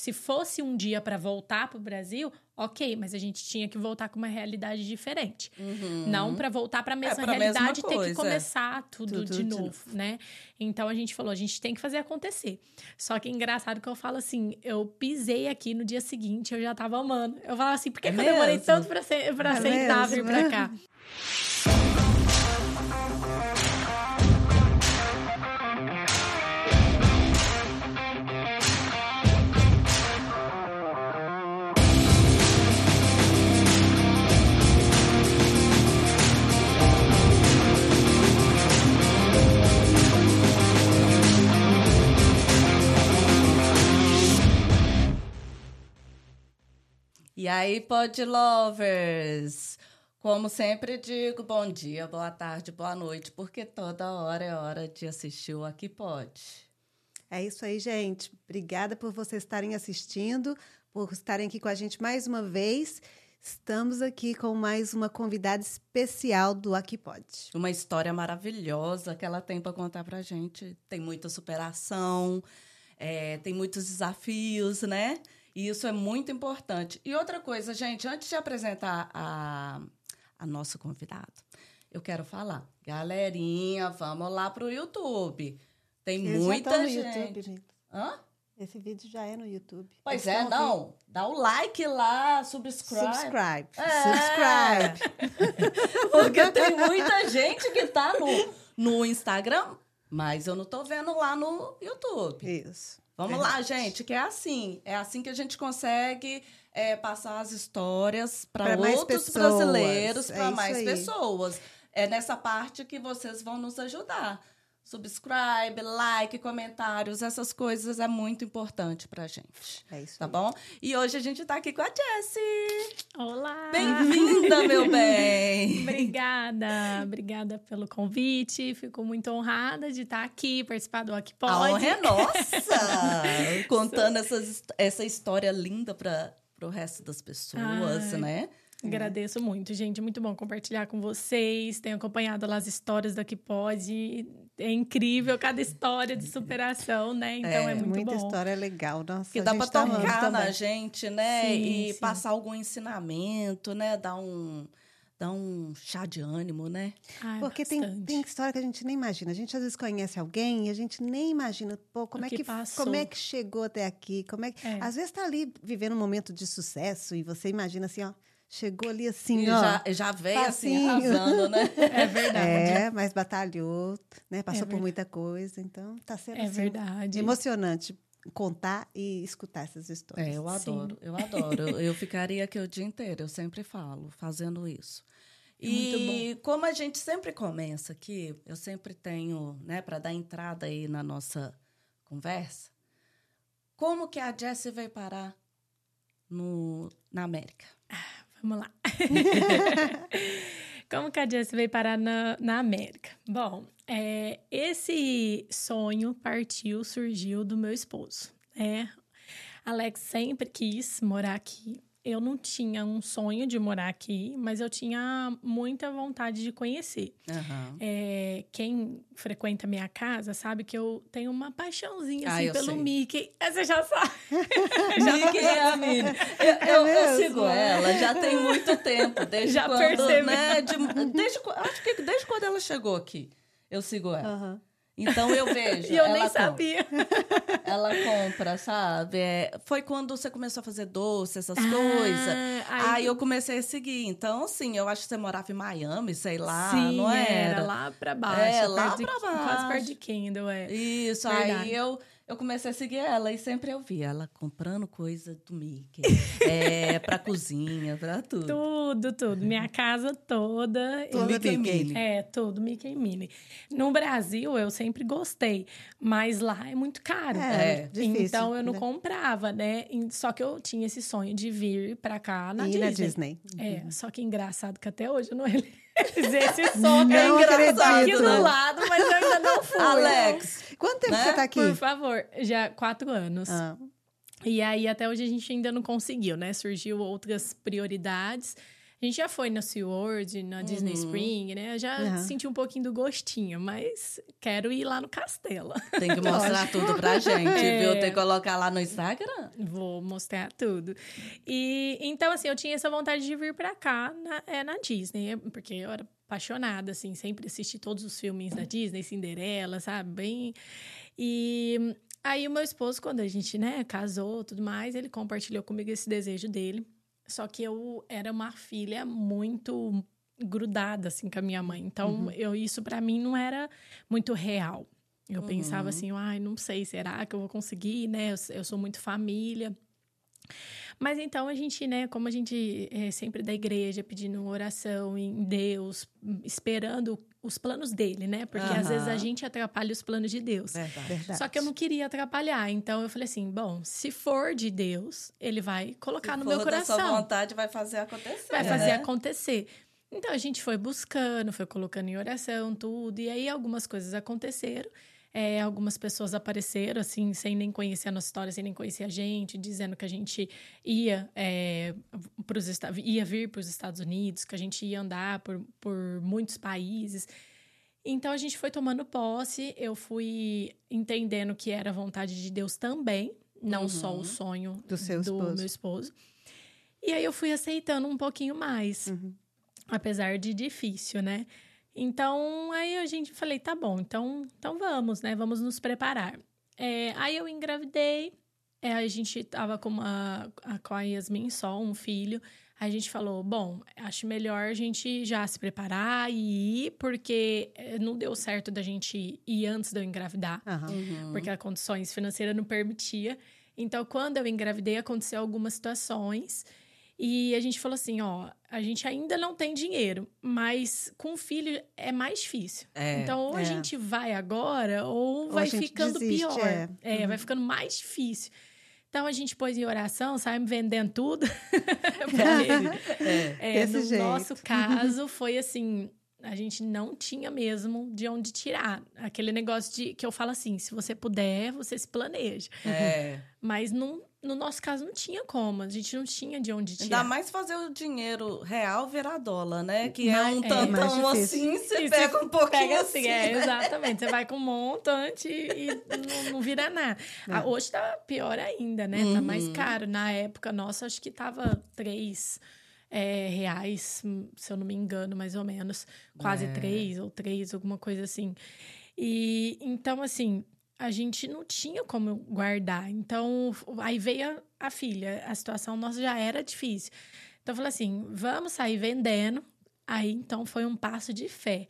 se fosse um dia para voltar para o Brasil, ok, mas a gente tinha que voltar com uma realidade diferente. Uhum. Não para voltar para a mesma realidade e ter que é. começar tudo, Tudo de de novo, novo. né? Então a gente falou, a gente tem que fazer acontecer. Só que é engraçado que eu falo assim, eu pisei aqui no dia seguinte, eu já tava amando. Eu falava assim, por que, É que eu demorei tanto pra É aceitar vir mesmo? pra cá? E aí, Pod Lovers? Como sempre digo, bom dia, boa tarde, boa noite, porque toda hora é hora de assistir o Aqui Pode. É isso aí, gente. Obrigada por vocês estarem assistindo, por estarem aqui com a gente mais uma vez. Estamos aqui com mais uma convidada especial do Aqui Pode. Uma história maravilhosa que ela tem para contar pra gente. Tem muita superação, é, tem muitos desafios, né? E isso é muito importante. E outra coisa, gente, antes de apresentar a, a nossa convidada, eu quero falar. Galerinha, vamos lá pro YouTube. Tem Eles já muita no gente. YouTube, gente. Hã? Esse vídeo já é no YouTube. Pois Eles é, não. Dá o like lá, subscribe. Subscribe. É. Subscribe. Porque tem muita gente que tá no, no Instagram, mas eu não tô vendo lá no YouTube. Isso. Vamos Verdade. lá, gente, que é assim. É assim que a gente consegue é, passar as histórias para outros brasileiros, É para mais pessoas. É nessa parte que vocês vão nos ajudar. Subscribe, like, comentários, essas coisas é muito importante pra gente. É isso Tá aí. bom? E hoje a gente tá aqui com a Jessie. Olá! Bem-vinda, meu bem! Obrigada, obrigada pelo convite. Fico muito honrada de estar aqui, participar do Aqui Pode. A honra é nossa! Contando essas, essa história linda para o resto das pessoas, Ai. né? Agradeço muito, gente. Muito bom compartilhar com vocês. Tenho acompanhado lá as histórias do Aqui Pode. É incrível cada história de superação, né? Então é, É, muito Muita bom. história legal. Nossa, Que dá para tá tocar na também. gente, né? Sim, e sim. passar algum ensinamento, né? Dar um, dar um chá de ânimo, né? Ai, Porque tem, bastante. tem história que a gente nem imagina. A gente às vezes conhece alguém e a gente nem imagina, pô, como, O é que que, passou. como é que chegou até aqui? Como é que... É. Às vezes tá ali vivendo um momento de sucesso e você imagina assim, ó, chegou ali assim, E ó. já, já veio assim, facinho. arrasando, né? É verdade. É, mas batalhou, né? Passou por verdade. muita coisa, então tá sendo É assim, verdade. emocionante contar e escutar essas histórias. É, eu Sim. adoro, eu adoro. Eu, eu ficaria aqui o dia inteiro, eu sempre falo, fazendo isso. É E como a gente sempre começa aqui, eu sempre tenho, né, para dar entrada aí na nossa conversa, como que a Jessie veio parar no, na América? Vamos lá. Como que a Jessie veio parar na, na América? Bom, é, esse sonho partiu, surgiu do meu esposo. É, Alex sempre quis morar aqui. Eu não tinha um sonho de morar aqui, mas eu tinha muita vontade de conhecer. Aham. É, quem frequenta minha casa sabe que eu tenho uma paixãozinha Ah, assim, eu pelo sei. Mickey. Ah, Você já sabe. Mickey é a Minnie. Eu, eu- eu mesmo? sigo ela já tem muito tempo, desde Já quando, percebi. né, de- desde, acho que desde quando ela chegou aqui, eu sigo ela. Aham. Então eu vejo. E eu nem compra. sabia. Ela compra, sabe? É, foi quando você começou a fazer doce, essas coisas. Ah, Aí eu comecei a seguir. Então, assim, eu acho que você morava em Miami, sei lá, Sim, não era? era lá pra baixo. É, lá de- pra Quase baixo. perto de Kendall, é. Isso, Verdade. aí eu, eu comecei a seguir ela e sempre eu via ela comprando coisa do Mickey. é, pra cozinha, pra tudo. Tudo, tudo. Minha casa toda. Tudo Mickey e. Minnie. É, tudo Mickey e Minnie. No Brasil, eu sempre gostei, mas lá é muito caro. É, difícil, Então, eu não né? comprava, né? Só que eu tinha esse sonho de vir pra cá na e Disney. na Disney. É, só que engraçado que até hoje eu não realizei esse sonho. Não é engraçado. Aqui do lado, mas eu ainda não fui. Alex, Quanto tempo Né? você tá aqui? Por favor, já quatro anos. Ah, E aí, até hoje, a gente ainda não conseguiu, né? Surgiu outras prioridades. A gente já foi na SeaWorld, na Disney Spring, né? Eu já Uhum. senti um pouquinho do gostinho, mas quero ir lá no castelo. Tem que mostrar tudo pra gente, É. viu? Tem que colocar lá no Instagram. Vou mostrar tudo. E então, assim, eu tinha essa vontade de vir pra cá na, é, na Disney, porque eu era apaixonada, assim, sempre assisti todos os filmes da Disney, Cinderela, sabe? Bem. E aí o meu esposo, quando a gente, né, casou tudo mais, ele compartilhou comigo esse desejo dele. Só que eu era uma filha muito grudada, assim, com a minha mãe. Então, eu, isso pra mim não era muito real. Eu pensava assim, ai, não sei, será que eu vou conseguir, né? Eu, eu sou muito família. Mas então a gente, né, como a gente é sempre da igreja, pedindo oração em Deus, esperando os planos dele, né? Porque às vezes a gente atrapalha os planos de Deus. Verdade. Verdade. Só que eu não queria atrapalhar, então eu falei assim: bom, se for de Deus, ele vai colocar Se no for meu da sua coração vontade, vai fazer acontecer. vai fazer né? acontecer. Então a gente foi buscando, foi colocando em oração, tudo, e aí algumas coisas aconteceram. É, algumas pessoas apareceram, assim, sem nem conhecer a nossa história, sem nem conhecer a gente, dizendo que a gente ia, é, pros, ia vir para os Estados Unidos, que a gente ia andar por, por muitos países. Então a gente foi tomando posse, eu fui entendendo que era vontade de Deus também, não só o sonho Do seu esposo. meu esposo. E aí eu fui aceitando um pouquinho mais, Uhum. apesar de difícil, né? Então aí a gente falei, tá bom, então, então vamos, né? Vamos nos preparar. É, aí eu engravidei, é, a gente tava com, uma, a- com a Yasmin só, um filho. A gente falou, bom, acho melhor a gente já se preparar e ir, porque eh, não deu certo da gente ir antes de eu engravidar Aham. Uhum. porque as condições financeiras não permitia. Então, quando eu engravidei, aconteceu algumas situações e a gente falou assim, ó, a gente ainda não tem dinheiro, mas com filho é mais difícil. É. então, ou a é. gente vai agora ou, Ou a vai ficando desiste, pior. é. É, vai ficando mais difícil. Então a gente pôs em oração, saímos vendendo tudo. Porque, É. é, Desse no jeito. nosso caso, foi assim: a gente não tinha mesmo de onde tirar. Aquele negócio de que eu falo assim: se você puder, você se planeja. É. Mas não, no nosso caso não tinha como, a gente não tinha de onde Ainda tirar. mais fazer o dinheiro real virar dólar, né? Que é Mas- um é, tantão mais difícil. assim, você E pega um pouquinho Pega assim. assim, é, né? exatamente. Você vai com um montante e não, não vira nada. Ah, hoje tá pior ainda, né? Tá mais Uhum. caro. Na época nossa, acho que tava três é, reais, se eu não me engano, mais ou menos. Quase É. três ou três, alguma coisa assim. E então, assim, a gente não tinha como guardar. Então, aí veio a, a filha. A situação nossa já era difícil. Então, eu falei assim: vamos sair vendendo. Aí, então, foi um passo de fé.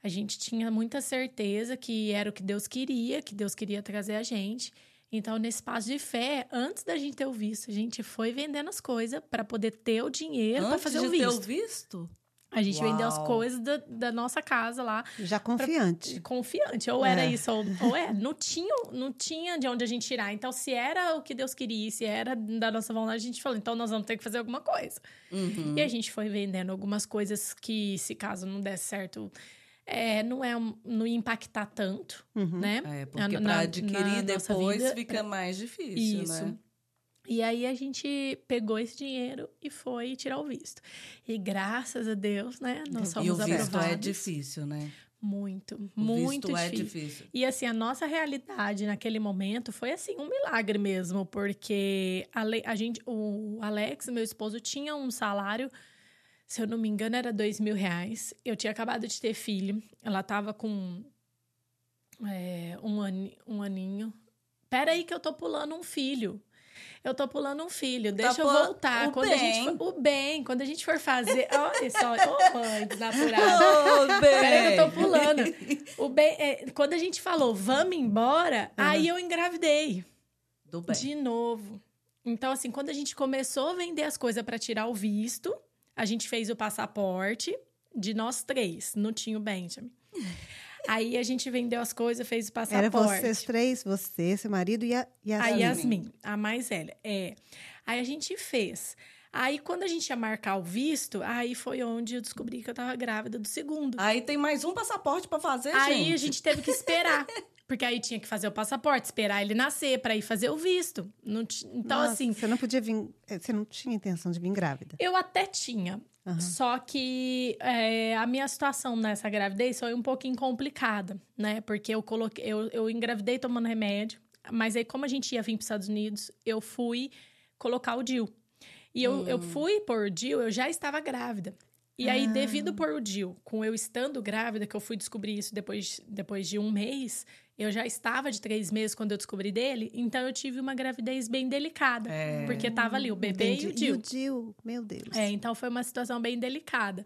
A gente tinha muita certeza que era o que Deus queria, que Deus queria trazer a gente. Então, nesse passo de fé, antes da gente ter o visto, a gente foi vendendo as coisas para poder ter o dinheiro para Antes fazer de o ter visto. o visto? A gente vendeu as Uau. coisas da, da nossa casa lá Já confiante. confiante. Ou era É. isso, ou, ou é. Não tinha, não tinha de onde a gente tirar. Então, se era o que Deus queria, se era da nossa vontade, a gente falou, então nós vamos ter que fazer alguma coisa. Uhum. E a gente foi vendendo algumas coisas que, se caso não der certo, é, não é um- não ia impactar tanto, Uhum. né? É, porque na- para adquirir na depois vida, fica mais difícil, Isso. né? E aí a gente pegou esse dinheiro e foi tirar o visto. E graças a Deus, né, nós E somos o visto aprovados. é difícil, né? Muito, O muito visto é difícil. difícil. E assim, a nossa realidade naquele momento foi assim, um milagre mesmo, porque a, a gente, o Alex, meu esposo, tinha um salário, se eu não me engano, era dois mil reais. Eu tinha acabado de ter filho, ela tava com é, um, ani, um aninho. Pera aí que eu tô pulando um filho. Eu tô pulando um filho, deixa eu pulando voltar. o quando a gente bem. for, o bem, quando a gente for fazer. Olha só, ô mãe desaturada. Ô, bem! Peraí eu tô pulando. O bem, é, quando a gente falou, vamos embora, aí eu engravidei. Do bem. De novo. Então, assim, quando a gente começou a vender as coisas para tirar o visto, a gente fez o passaporte de nós três. Não tinha o Benjamin. Aí a gente vendeu as coisas, fez o Era passaporte. vocês três, você, seu marido e a, e a A Yasmin. Yasmin, a mais velha. É. Aí a gente fez. Aí, quando a gente ia marcar o visto, aí foi onde eu descobri que eu tava grávida do segundo. Aí tem mais um passaporte pra fazer, Aí gente. a gente teve que esperar. Porque aí tinha que fazer o passaporte, esperar ele nascer para ir fazer o visto. Não t... Então, Nossa, assim. Você não podia vir. eh, Você não tinha intenção de vir grávida. Eu até tinha. Aham. Só que é, a minha situação nessa gravidez foi um pouquinho complicada, né? Porque eu coloquei, eu, eu engravidei tomando remédio, mas aí, como a gente ia vir para os Estados Unidos, eu fui colocar o DIL. E eu, eu fui por DIL, eu já estava grávida. E aí, devido por o DIL, com eu estando grávida, que eu fui descobrir isso depois, depois de um mês, eu já estava de três meses quando eu descobri dele, então eu tive uma gravidez bem delicada. É. Porque tava ali o bebê e o Entendi. DIL. E o Dil, meu Deus. É, então foi uma situação bem delicada.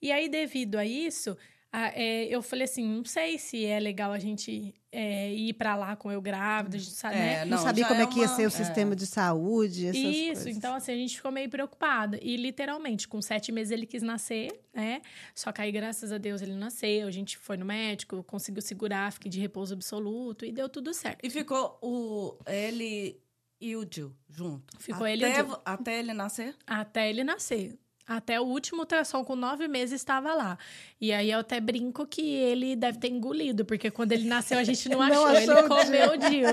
E aí, devido a isso, a- é, eu falei assim: não sei se é legal a gente é, ir pra lá com eu grávida, a gente sabe, né? não, Não, sabia já como é é que ia uma- ser o é. sistema de saúde, essas Isso, coisas. então assim, a gente ficou meio preocupada. E literalmente, com sete meses ele quis nascer, né? Só que aí, graças a Deus, ele nasceu, a gente foi no médico, conseguiu segurar, fiquei de repouso absoluto e deu tudo certo. E ficou o ele e o Gil junto. Ficou até, ele e o Gil. Até ele nascer? Até ele nascer. Até o último ultrassom com nove meses estava lá. E aí eu até brinco que ele deve ter engolido, porque quando ele nasceu a gente não Não achou, achou ele comeu o Dil.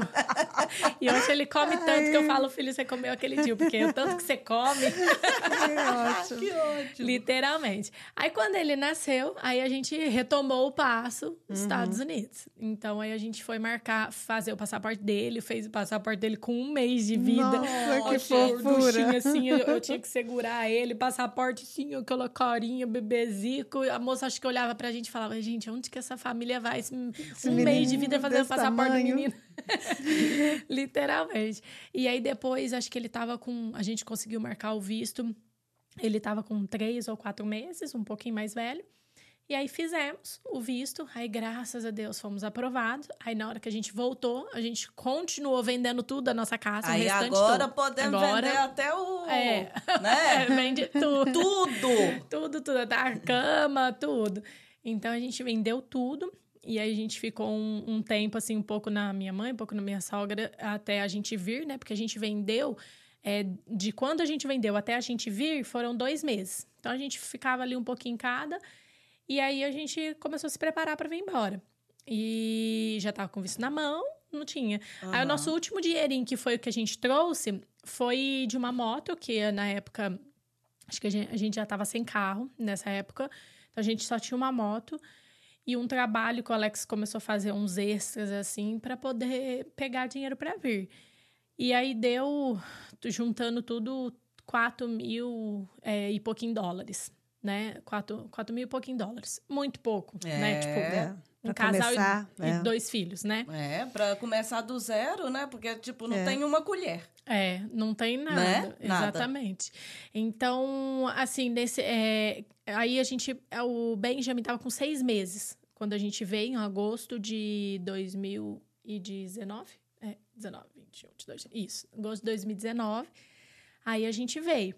e hoje ele come tanto que eu falo, filho, você comeu aquele Dil, porque o tanto que você come, É ótimo. Que ótimo. literalmente. Aí quando ele nasceu, aí a gente retomou o passo dos Estados Unidos. Então aí a gente foi marcar, fazer o passaporte dele, fez o passaporte dele com um mês de vida. Nossa, que fofura. gorduchinho, assim, eu, eu tinha que segurar ele, passaporte, sim, aquela carinha, bebezico. A moça acho que olhava pra gente e falava, gente, onde que essa família vai? Esse, um menino mês de vida fazendo passaporte do tamanho." menino. Literalmente. E aí depois, acho que ele tava com. A gente conseguiu marcar o visto. Ele tava com três ou quatro meses, um pouquinho mais velho. E aí fizemos o visto, aí graças a Deus fomos aprovados. Aí na hora que a gente voltou, a gente continuou vendendo tudo da nossa casa, o Aí restante agora todo. podemos Agora- vender até o. É. Né? Vende tudo. Tudo! tudo, tudo, da cama, tudo. Então a gente vendeu tudo. E aí a gente ficou um, um tempo, assim, um pouco na minha mãe, um pouco na minha sogra, até a gente vir, né? Porque a gente vendeu, é, de quando a gente vendeu até a gente vir, foram dois meses. Então a gente ficava ali um pouquinho em cada. E aí a gente começou a se preparar para vir embora. E já tava com visto na mão, não tinha. Aí o nosso último dinheirinho, que foi o que a gente trouxe, foi de uma moto, que na época Acho que a gente, a gente já estava sem carro nessa época. Então a gente só tinha uma moto e um trabalho que o Alex começou a fazer uns extras assim para poder pegar dinheiro para vir. E aí deu, juntando tudo, 4 mil é, e pouquinho dólares, né? 4, 4 mil e pouquinho dólares. Muito pouco, né? É. Tipo, É, um pra casal e- começar, e, é. dois filhos, né? É, pra começar do zero, né? Porque, tipo, não É. tem uma colher. É, não tem nada. Né? Nada. Exatamente. Então, assim, nesse, é, aí a gente. O Benjamin tava com seis meses quando a gente veio, em agosto de 2019. É, 19, 21, 22. Isso, agosto de 2019. Aí a gente veio.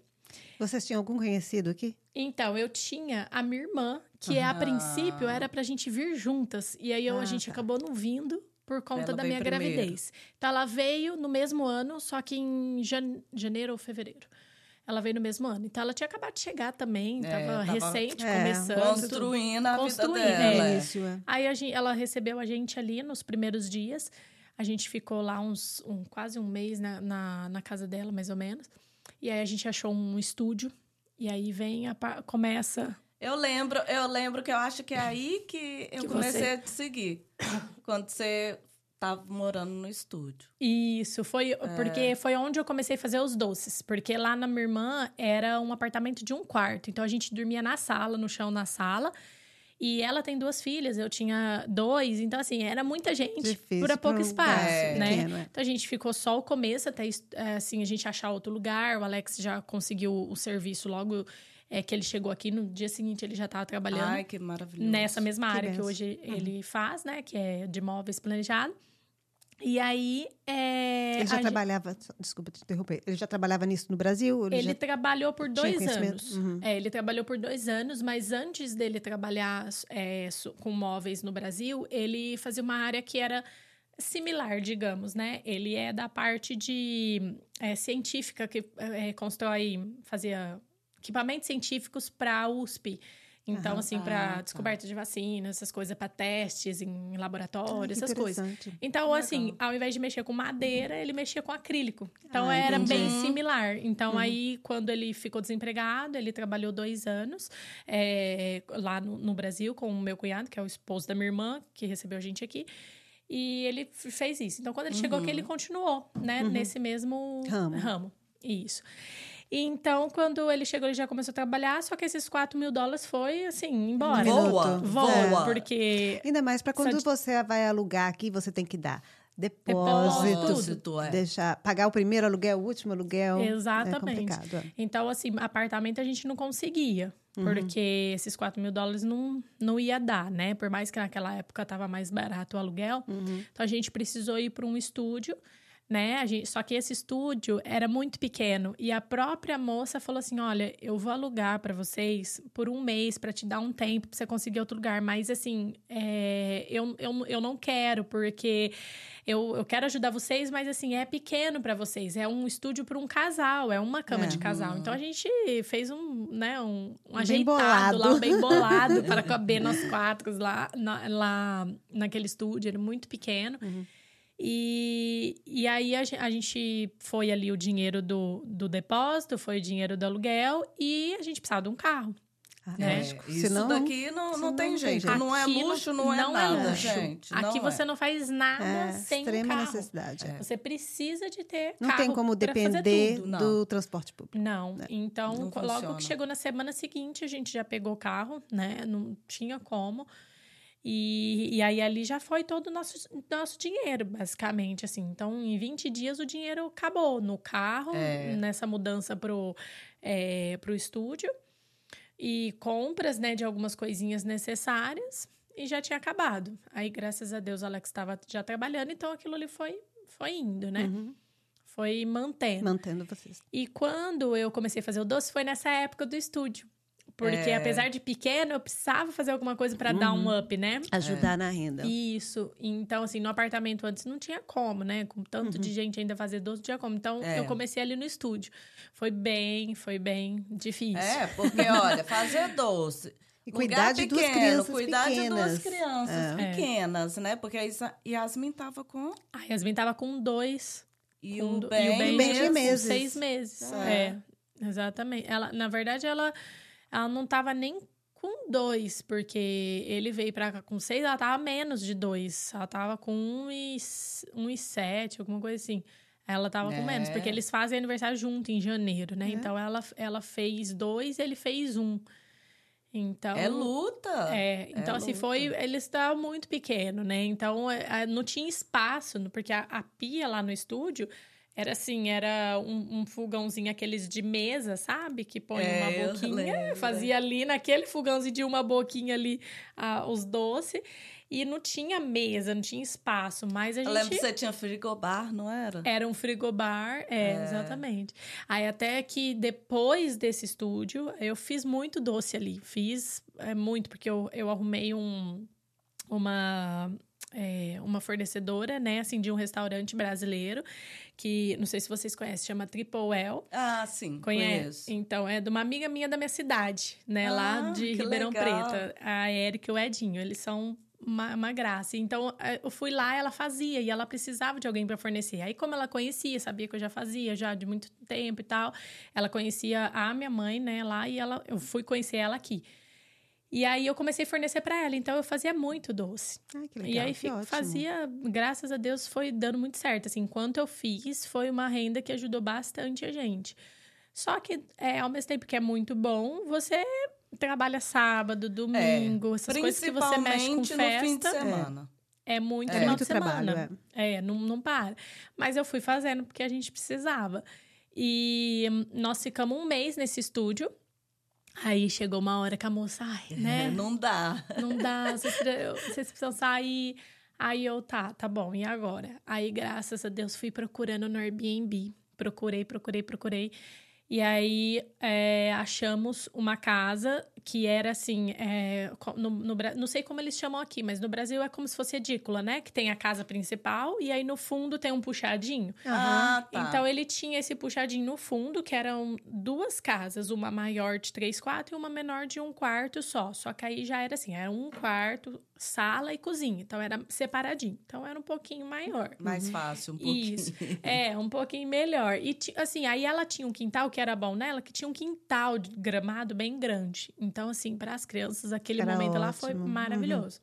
Vocês tinham algum conhecido aqui? Então, eu tinha a minha irmã, que a Ah. princípio era pra gente vir juntas. E aí eu- a Ah, gente tá. acabou não vindo por conta Ela da minha primeiro. gravidez. Então, ela veio no mesmo ano, só que em jan- janeiro ou fevereiro. Ela veio no mesmo ano. Então, ela tinha acabado de chegar também, É, tava, tava- recente, É, começando. Construindo a Construindo, vida é. dela. é. Isso, é. Aí a gente- ela recebeu a gente ali nos primeiros dias. A gente ficou lá uns um- quase um mês na, na, na casa dela, mais ou menos. E aí a gente achou um estúdio. E aí vem a começa Eu lembro, eu lembro que eu acho que é aí que eu Que comecei você- a te seguir. quando você tava morando no estúdio. Isso, foi porque foi onde eu comecei a fazer os doces. Porque lá na minha irmã era um apartamento de um quarto. Então a gente dormia na sala, no chão na sala. E ela tem duas filhas, eu tinha dois. Então, assim, era muita gente Difícil por pouco espaço, lugar né? pequeno, é. Então a gente ficou só o começo até é, assim, a gente achar outro lugar. O Alex já conseguiu o serviço logo é, que ele chegou aqui. No dia seguinte ele já estava trabalhando Ai, que maravilhoso. nessa mesma Que área que benção. hoje ele faz, né? Que é de móveis planejado. E aí. É, Ele já trabalhava, desculpa te interromper, ele já trabalhava nisso no Brasil? Ele, Ele já... trabalhou por dois anos. Uhum. É, ele trabalhou por dois anos, mas antes dele trabalhar é, com móveis no Brasil, ele fazia uma área que era similar, digamos, né? Ele é da parte de é, científica que é, constrói, fazia equipamentos científicos para a USP. Então, assim, Ah, para tá. descoberta de vacina, essas coisas, para testes em laboratório, Ah, essas coisas. Então, Legal. assim, ao invés de mexer com madeira, ele mexia com acrílico. Então, Ah, era entendi. bem similar. Então, aí, quando ele ficou desempregado, ele trabalhou dois anos é, lá no, no Brasil com o meu cunhado, que é o esposo da minha irmã, que recebeu a gente aqui. E ele fez isso. Então, quando ele chegou aqui, ele continuou, né? Nesse mesmo Ramo. ramo. Isso. E então, quando ele chegou, ele já começou a trabalhar, só que esses 4 mil dólares foi, assim, embora. Minuto. Voa, Voa, voa. porque Ainda mais para quando você vai alugar aqui, você tem que dar Depósito. depósito, é. deixar, pagar o primeiro aluguel, o último aluguel. Exatamente. É complicado. é. Então, assim, apartamento a gente não conseguia. Porque esses 4 mil dólares não, não ia dar, né? Por mais que naquela época tava mais barato o aluguel. Então, a gente precisou ir para um estúdio, né? Gente, só que esse estúdio era muito pequeno. E a própria moça falou assim: olha, eu vou alugar para vocês por um mês para te dar um tempo para você conseguir outro lugar. Mas, assim, é, eu, eu, eu não quero, porque eu, eu quero ajudar vocês, mas assim, é pequeno para vocês. É um estúdio para um casal, é uma cama É. de casal. Então a gente fez um, né, um, um ajeitado lá, bolado. um bem bolado para caber nós quatro lá, na, lá naquele estúdio, era muito pequeno. E, e aí a, gen- a gente foi ali o dinheiro do, do depósito, foi o dinheiro do aluguel e a gente precisava de um carro. Ah, É, lógico. Isso Senão, daqui não, não, tem não jeito. Não é luxo, não, é nada, luxo. gente. Aqui não você é. não faz nada é sem um extrema carro. necessidade. é. Você precisa de ter Não carro tem como depender tudo. Não. do transporte público. Não, então Não logo funciona. que chegou na semana seguinte a gente já pegou o carro, né? Não tinha como. E, e aí ali já foi todo o nosso, nosso dinheiro, basicamente, assim. Então, em 20 dias o dinheiro acabou no carro, É. nessa mudança pro, é, pro estúdio. E compras, né, de algumas coisinhas necessárias. E já tinha acabado. Aí, graças a Deus, o Alex estava já trabalhando. Então, aquilo ali foi, foi indo, né? Uhum. Foi mantendo. Mantendo vocês. E quando eu comecei a fazer o doce, foi nessa época do estúdio. Porque É. apesar de pequeno, eu precisava fazer alguma coisa para dar um up, né? Ajudar na renda. Isso. Então, assim, no apartamento antes não tinha como, né? Com tanto de gente ainda fazer doce, não tinha como. Então, É. eu comecei ali no estúdio. Foi bem, foi bem difícil. É, porque, olha, fazer doce. E cuidar de duas crianças cuidar de duas pequenas. crianças É. pequenas, né? Porque a Yasmin tava com. A Yasmin tava com dois. E com o Ben, e o Ben, o Ben com meses. seis meses. É. É. exatamente. Ela, na verdade, ela, ela não tava nem com dois, porque ele veio pra cá com seis, ela tava menos de dois. Ela tava com um e, um e sete, alguma coisa assim. Ela tava com É. menos, porque eles fazem aniversário junto em janeiro, né? É. Então ela, ela fez dois, ele fez um. Então. É luta. É, então assim, luta. foi. Ele estava muito pequeno, né? Então é, é, não tinha espaço, porque a, a pia lá no estúdio era assim, era um, um fogãozinho aqueles de mesa, sabe? Que põe É, uma boquinha, lembro. fazia ali naquele fogãozinho de uma boquinha ali ah, os doces. E não tinha mesa, não tinha espaço, mas a Eu gente. lembro que você tinha frigobar, não era? Era um frigobar, é, exatamente. Aí até que depois desse estúdio, eu fiz muito doce ali. Fiz é, muito, porque eu, eu arrumei um, uma, é, uma fornecedora, né, assim, de um restaurante brasileiro, que não sei se vocês conhecem, chama Triple L. Ah, sim. Conhece? Conheço. Então, é de uma amiga minha da minha cidade, né? Ah, lá de Ribeirão legal. Preto. A Erika e o Edinho. Eles são uma, uma graça. Então, eh, eu fui lá, ela fazia. E ela precisava de alguém para fornecer. Aí, como ela conhecia, sabia que eu já fazia já de muito tempo e tal. Ela conhecia a minha mãe, né? Lá. E ela, eu fui conhecer ela aqui. E aí, eu comecei a fornecer para ela. Então, eu fazia muito doce. Ah, que legal. E aí que fazia, graças a Deus, foi dando muito certo. Assim, enquanto eu fiz, foi uma renda que ajudou bastante a gente. Só que, é, ao mesmo tempo que é muito bom, você trabalha sábado, domingo, essas coisas que você mexe com Principalmente no fim de festa. semana. É muito É final muito de semana. trabalho, É, não, não para. Mas eu fui fazendo porque a gente precisava. E hum, nós ficamos um mês nesse estúdio. Aí chegou uma hora que a moça, ai, né? É, não dá. Não dá, vocês, vocês precisam sair. Aí eu, tá, tá bom, e agora? Aí, graças a Deus, fui procurando no Airbnb. Procurei, procurei, procurei. E aí, é, achamos uma casa que era assim, é, no, no não sei como eles chamam aqui, mas no Brasil é como se fosse edícula, né? Que tem a casa principal e aí no fundo tem um puxadinho. Ah, tá. Então ele tinha esse puxadinho no fundo, que eram duas casas, uma maior de três quartos e uma menor de um quarto só. Só que aí já era assim, era um quarto, sala e cozinha. Então era separadinho. Então era um pouquinho maior. Mais fácil, um pouquinho. Isso. É, um pouquinho melhor. E assim, aí ela tinha um quintal que era bom nela, que tinha um quintal de gramado bem grande. Então, assim, para as crianças, aquele Era momento lá foi ótimo. maravilhoso.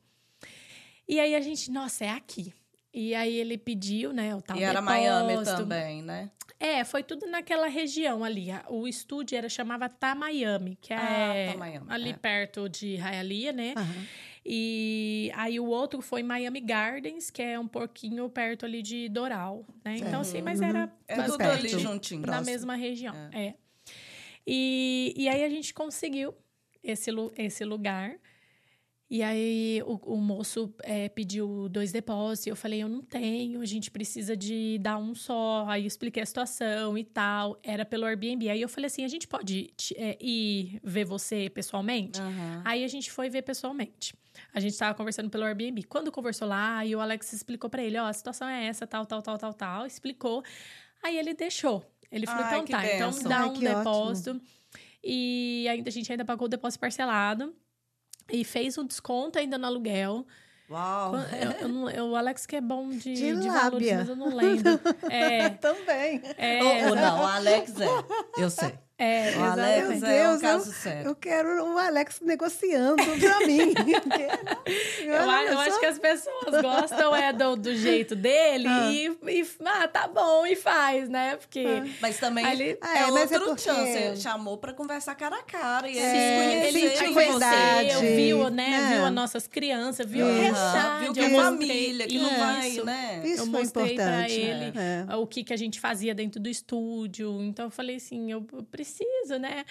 E aí a gente, nossa, é aqui. E aí ele pediu, né, o tal E era Miami depósito. também, né? É, foi tudo naquela região ali. O estúdio era chamava Tá Miami, que Ah, é Tá Miami, ali é. perto de Hialeah, né? Aham. E aí o outro foi Miami Gardens, que é um pouquinho perto ali de Doral, né? Então assim, mas era É Tudo ali juntinho. na próximo. mesma região, é. E, e aí a gente conseguiu esse, lu- esse lugar. E aí o, o moço é, pediu dois depósitos. E eu falei, eu não tenho, a gente precisa de dar um só. Aí eu expliquei a situação e tal. Era pelo Airbnb. Aí eu falei assim, a gente pode te- é, ir ver você pessoalmente? Aham. Aí a gente foi ver pessoalmente. A gente tava conversando pelo Airbnb. Quando conversou lá, aí o Alex explicou pra ele, ó, a situação é essa, tal, tal, tal, tal, tal, explicou. Aí ele deixou. Ele falou, Ai, então tá, então dá Ai, um que ótimo. depósito. E ainda a gente ainda pagou o depósito parcelado. E fez um desconto ainda no aluguel. Uau. Eu, eu o Alex que é bom de, De de valores, mas eu não lembro. É, Também. é, Ou, ou não, o Alex é. Eu sei. É, O Alex exatamente. é um Deus, caso sério. Eu quero o Alex negociando pra mim. Eu, a- eu acho que as pessoas gostam é do, do jeito dele Ah. e, e ah, tá bom, e faz, né? Porque Mas também Ali- é, É, mas é outro porque- chance. Chamou pra conversar cara a cara. E eles ele sentiu conheceu, verdade, viu, né? né? Viu as nossas crianças, viu a Aham, realidade. Viu que eu é família, que não vai, isso. né? Isso eu foi mostrei pra importante. ele É. o que, que a gente fazia dentro do estúdio. Então eu falei assim, eu eu preciso, né?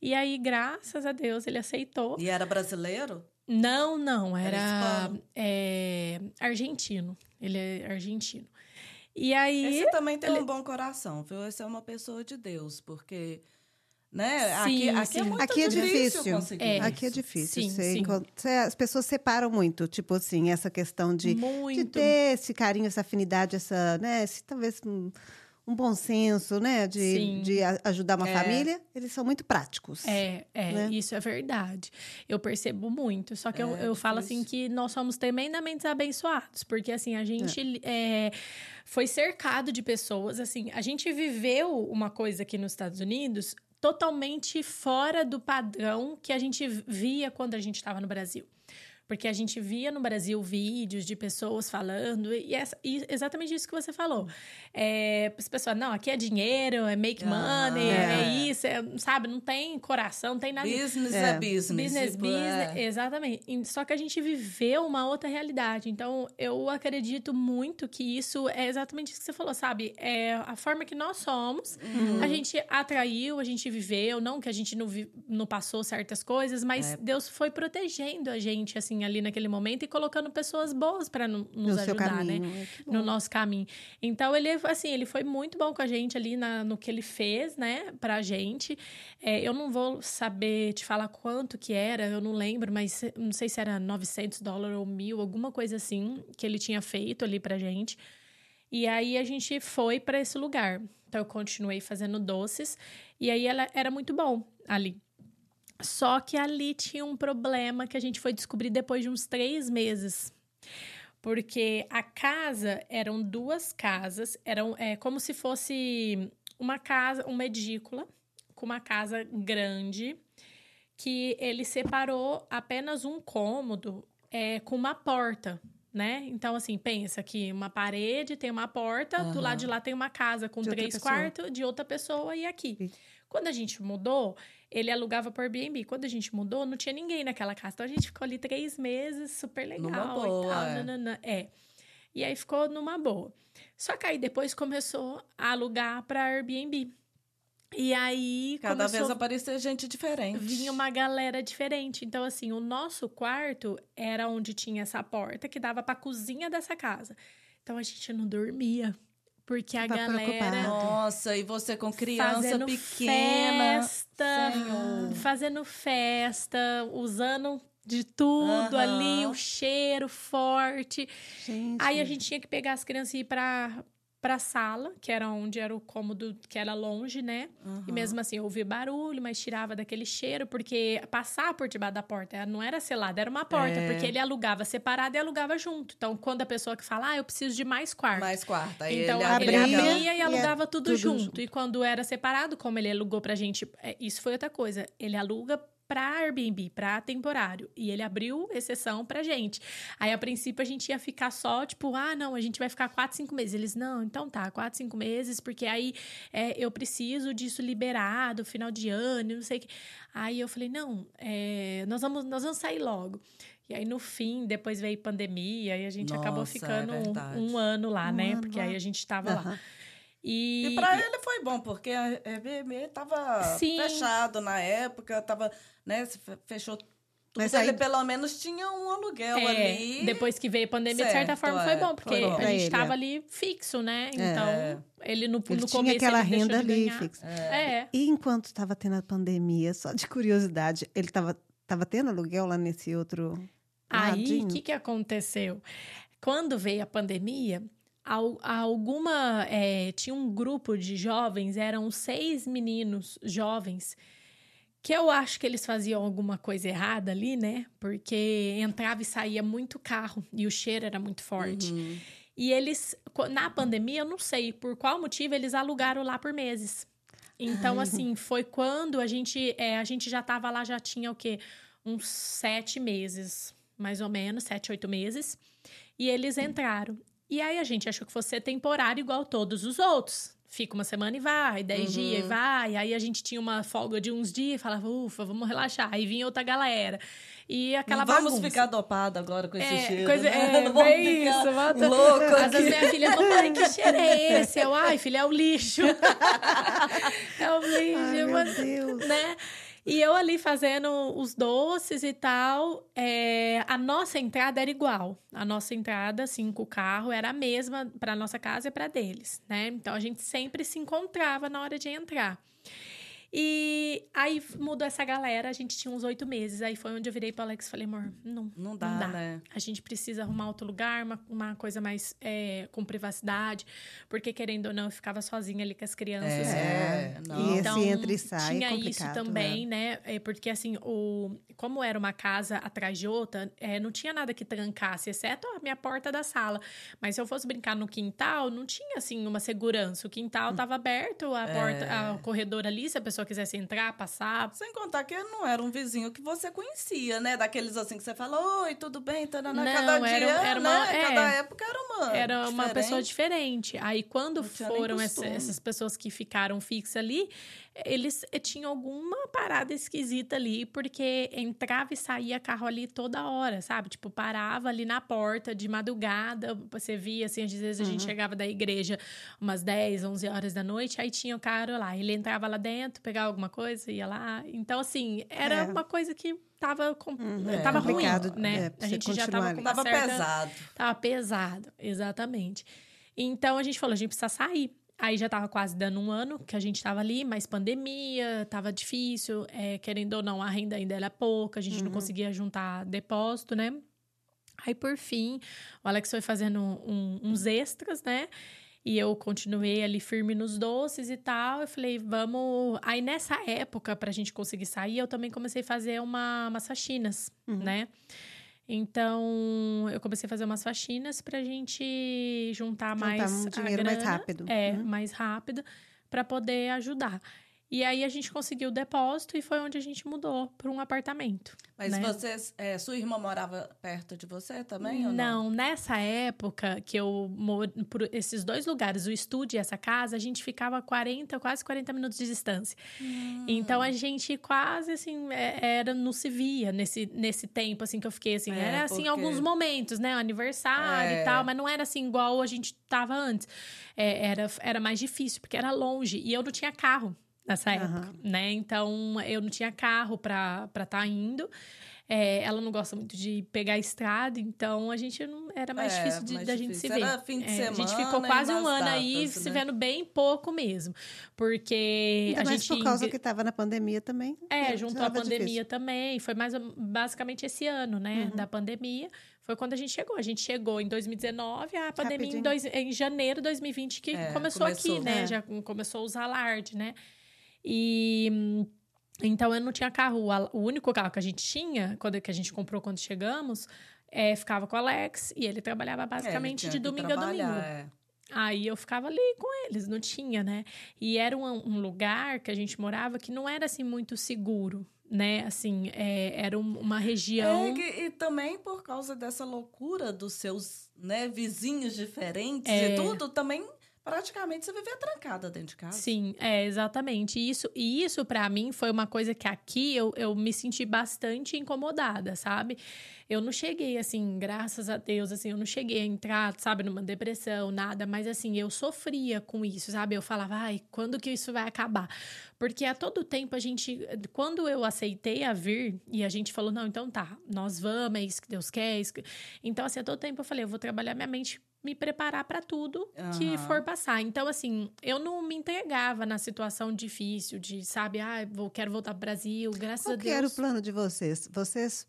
E aí, graças a Deus, ele aceitou. E era brasileiro? Não, não, Era era, é, argentino. Ele é argentino. E aí. Esse também tem ele- um bom coração, viu? Esse é uma pessoa de Deus, porque, né? Sim, aqui, aqui é muito Aqui é difícil, difícil. conseguir É. Aqui é difícil. Sim, você sim. encont- você- as pessoas separam muito, tipo assim, essa questão de, de ter esse carinho, essa afinidade, essa, né, esse, talvez um, bom senso, né, de, Sim. de ajudar uma É. família. Eles são muito práticos. É, é, né? isso é verdade. Eu percebo muito. Só que eu, É eu falo difícil. assim que nós somos tremendamente abençoados. Porque, assim, a gente é, foi cercado de pessoas. Assim, a gente viveu uma coisa aqui nos Estados Unidos totalmente fora do padrão que a gente via quando a gente estava no Brasil. Porque a gente via no Brasil vídeos de pessoas falando, e, essa- e exatamente isso que você falou. É, as pessoas, não, aqui é dinheiro, é make Ah, money, é, é. isso, é, sabe? Não tem coração, não tem nada. Business É. é, business. Business, tipo, business, é. exatamente. Só que a gente viveu uma outra realidade. Então, eu acredito muito que isso é exatamente isso que você falou, sabe? É a forma que nós somos. Uhum. A gente atraiu, a gente viveu, não que a gente não, vi- não passou certas coisas, mas É. Deus foi protegendo a gente, assim, ali naquele momento e colocando pessoas boas para nos no ajudar, né? caminho. É, bom. no nosso caminho. Então, ele, assim, ele foi muito bom com a gente ali na, no que ele fez, né, pra gente. É, eu não vou saber te falar quanto que era, eu não lembro, mas não sei se era 900 dólares ou mil, alguma coisa assim, que ele tinha feito ali pra gente. E aí, a gente foi para esse lugar. Então, eu continuei fazendo doces. E aí, ela era muito bom ali. Só que ali tinha um problema que a gente foi descobrir depois de uns três meses. Porque a casa eram duas casas, eram é, como se fosse uma casa, uma edícula, com uma casa grande, que ele separou apenas um cômodo é, com uma porta. Né? Então, assim, pensa que uma parede tem uma porta, do Aham. lado de lá tem uma casa com De três quartos de outra pessoa e aqui. Quando a gente mudou, ele alugava por Airbnb. Quando a gente mudou, não tinha ninguém naquela casa. Então a gente ficou ali três meses, super legal Numa e boa, tal. é. nananã. É. E aí ficou numa boa. Só que aí depois começou a alugar para Airbnb. E aí Cada começou vez aparecia gente diferente. vinha uma galera diferente. Então, assim, o nosso quarto era onde tinha essa porta que dava pra cozinha dessa casa. Então a gente não dormia. Porque a Tava galera preocupada. Nossa, e você com criança fazendo pequena. festa, Senhor. fazendo festa, usando de tudo Aham. ali, o cheiro forte. Gente. Aí a gente tinha que pegar as crianças e ir pra, pra sala, que era onde era o cômodo, que era longe, né? E mesmo assim, eu ouvia barulho, mas tirava daquele cheiro, porque passar por debaixo da porta não era selada, era uma porta, É. porque ele alugava separado e alugava junto. Então, quando a pessoa que fala, ah, eu preciso de mais quarto. Mais quarta. Aí Então, ele ele abria. abria, e e alugava tudo, tudo junto. junto. E quando era separado, como ele alugou pra gente, é, isso foi outra coisa. Ele aluga pra Airbnb, pra temporário. E ele abriu exceção pra gente. Aí, a princípio, a gente ia ficar só, tipo, ah, não, a gente vai ficar quatro, cinco meses. Eles, não, então tá, quatro, cinco meses, porque aí é, eu preciso disso liberado, final de ano, não sei o que. Aí eu falei, não, é, nós, vamos, nós vamos sair logo. E aí, no fim, depois veio pandemia, e a gente acabou Nossa, é ficando um- verdade. um ano lá, Um né? ano Porque lá. aí a gente tava lá. E, E pra ele foi bom, porque a Airbnb tava Sim. fechado na época, tava, né, fechou tudo. Mas ele aí- pelo menos tinha um aluguel é, ali. depois que veio a pandemia, de certa Certo, forma, foi é, bom, porque foi bom. a gente ele, tava é. ali fixo, né? É. Então, ele no, Ele no tinha começo aquela ele renda ali fixa. É. E enquanto estava tendo a pandemia, só de curiosidade, ele estava tava tendo aluguel lá nesse outro Aí, o que, que aconteceu? Quando veio a pandemia, alguma. é, tinha um grupo de jovens, eram seis meninos jovens, que eu acho que eles faziam alguma coisa errada ali, né? Porque entrava e saía muito carro e o cheiro era muito forte. Uhum. E eles, na pandemia, eu não sei por qual motivo, eles alugaram lá por meses. Então, assim, foi quando a gente, é, a gente já tava lá, já tinha o quê? Uns sete meses, mais ou menos, sete, oito meses. E eles entraram. E aí a gente achou que fosse temporário igual todos os outros. Fica uma semana e vai, dez Uhum. dias e vai. Aí a gente tinha uma folga de uns dias, falava, ufa, vamos relaxar. Aí vinha outra galera. E aquela Não vamos bagunça. ficar dopado agora com esse É, cheiro, coisa- né? é, Não vamos ficar isso, bota- louco Às vezes minha filha não mãe, que cheiro é esse? Eu, ai, filha, é o lixo. é o lixo, Ai, meu mas- Deus. né? E eu ali fazendo os doces e tal, é, a nossa entrada era igual. A nossa entrada, assim, com o carro, era a mesma para nossa casa e para deles, né? Então a gente sempre se encontrava na hora de entrar. E aí mudou essa galera, a gente tinha uns oito meses. Aí foi onde eu virei pro Alex e falei, amor, não, Não dá, não dá. né? A gente precisa arrumar outro lugar, uma, uma coisa mais é, com privacidade, porque querendo ou não, eu ficava sozinha ali com as crianças. É, não. E Então, esse entra e sai tinha é isso também, né? É, porque assim, o, como era uma casa atrás de outra, é, não tinha nada que trancasse, exceto a minha porta da sala. Mas se eu fosse brincar no quintal, não tinha assim uma segurança. O quintal estava aberto, a porta, a- o corredor ali, se a pessoa quisesse entrar, passar. Sem contar que não era um vizinho que você conhecia, né? Daqueles assim que você fala, oi, tudo bem? Taraná. Não, cada dia, era- era uma- né? é. Cada época era uma Era uma diferente. pessoa diferente. Aí, quando foram essa- essas pessoas que ficaram fixas ali, eles eh, tinham alguma parada esquisita ali, porque entrava e saía carro ali toda hora, sabe? Tipo, parava ali na porta de madrugada. Você via, assim, às vezes a gente Uhum. chegava da igreja umas 10, 11 horas da noite, aí tinha o cara lá. Ele entrava lá dentro, pegava alguma coisa, ia lá. Então, assim, era É. uma coisa que tava, com, É, tava ruim, complicado, né? é, a gente já tava ali. com uma Tava certa... pesado. Tava pesado, exatamente. Então a gente falou, a gente precisa sair. Aí já tava quase dando um ano que a gente tava ali, mas pandemia, tava difícil, é, querendo ou não, a renda ainda era pouca, a gente não conseguia juntar depósito, né? Aí por fim, o Alex foi fazendo um- uns extras, né? E eu continuei ali firme nos doces e tal. Eu falei, vamos. Aí nessa época, pra gente conseguir sair, eu também comecei a fazer uma, umas faxinas, né? Então, eu comecei a fazer umas faxinas pra gente juntar, Juntar mais um dinheiro mais grana. rápido. É, Uhum. mais rápido, pra poder ajudar. E aí a gente conseguiu o depósito e foi onde a gente mudou para um apartamento. Mas né? vocês, é, sua irmã morava perto de você também ou não? Não, nessa época que eu moro por esses dois lugares, o estúdio e essa casa, a gente ficava 40, quase 40 minutos de distância. Hum. Então a gente quase assim é- era não se via nesse, nesse tempo assim que eu fiquei assim, É, era assim porque- alguns momentos, né, aniversário É. e tal, mas não era assim igual a gente tava antes. É, era era mais difícil porque era longe e eu não tinha carro. Nessa época, né? Então eu não tinha carro para estar tá indo. É, ela não gosta muito de pegar estrada, então a gente não era mais é, difícil de, mais da difícil. gente se ver. Era fim de é, semana, a gente ficou quase um ano datas, aí né? se vendo bem pouco mesmo. Porque Ainda a mais gente. por causa que estava na pandemia também. É, juntou a tava pandemia difícil. também. Foi mais basicamente esse ano, né? Uhum. Da pandemia. Foi quando a gente chegou. A gente chegou em 2019, a pandemia em, dois, em janeiro de 2020 que É, começou, começou. aqui, né? É. Já começou a usar alarde, né? E então eu não tinha carro. O único carro que a gente tinha, quando que a gente comprou quando chegamos, é, ficava com o Alex e ele trabalhava É, ele basicamente de domingo a domingo. é. Aí eu ficava ali com eles, não tinha, né? E era um, um lugar que a gente morava que não era assim muito seguro, né? Assim, é, era um- uma região. É, e também por causa dessa loucura dos seus né, vizinhos diferentes É. e tudo, também praticamente você vivia trancada dentro de casa. Sim, é exatamente isso. E isso para mim foi uma coisa que aqui eu, eu me senti bastante incomodada, sabe? Eu não cheguei assim, graças a Deus, assim, eu não cheguei a entrar, sabe, numa depressão, nada, mas assim, eu sofria com isso, sabe? Eu falava, ai, quando que isso vai acabar? Porque a todo tempo a gente, quando eu aceitei a vir e a gente falou, não, então tá, nós vamos, é isso que Deus quer, é isso que... Então, assim, a todo tempo eu falei, eu vou trabalhar minha mente, me preparar para tudo que Aham. for passar. Então, assim, eu não me entregava na situação difícil de, sabe, ah, vou, quero voltar pro Brasil, graças Qual a que Deus. era o plano de vocês? Vocês,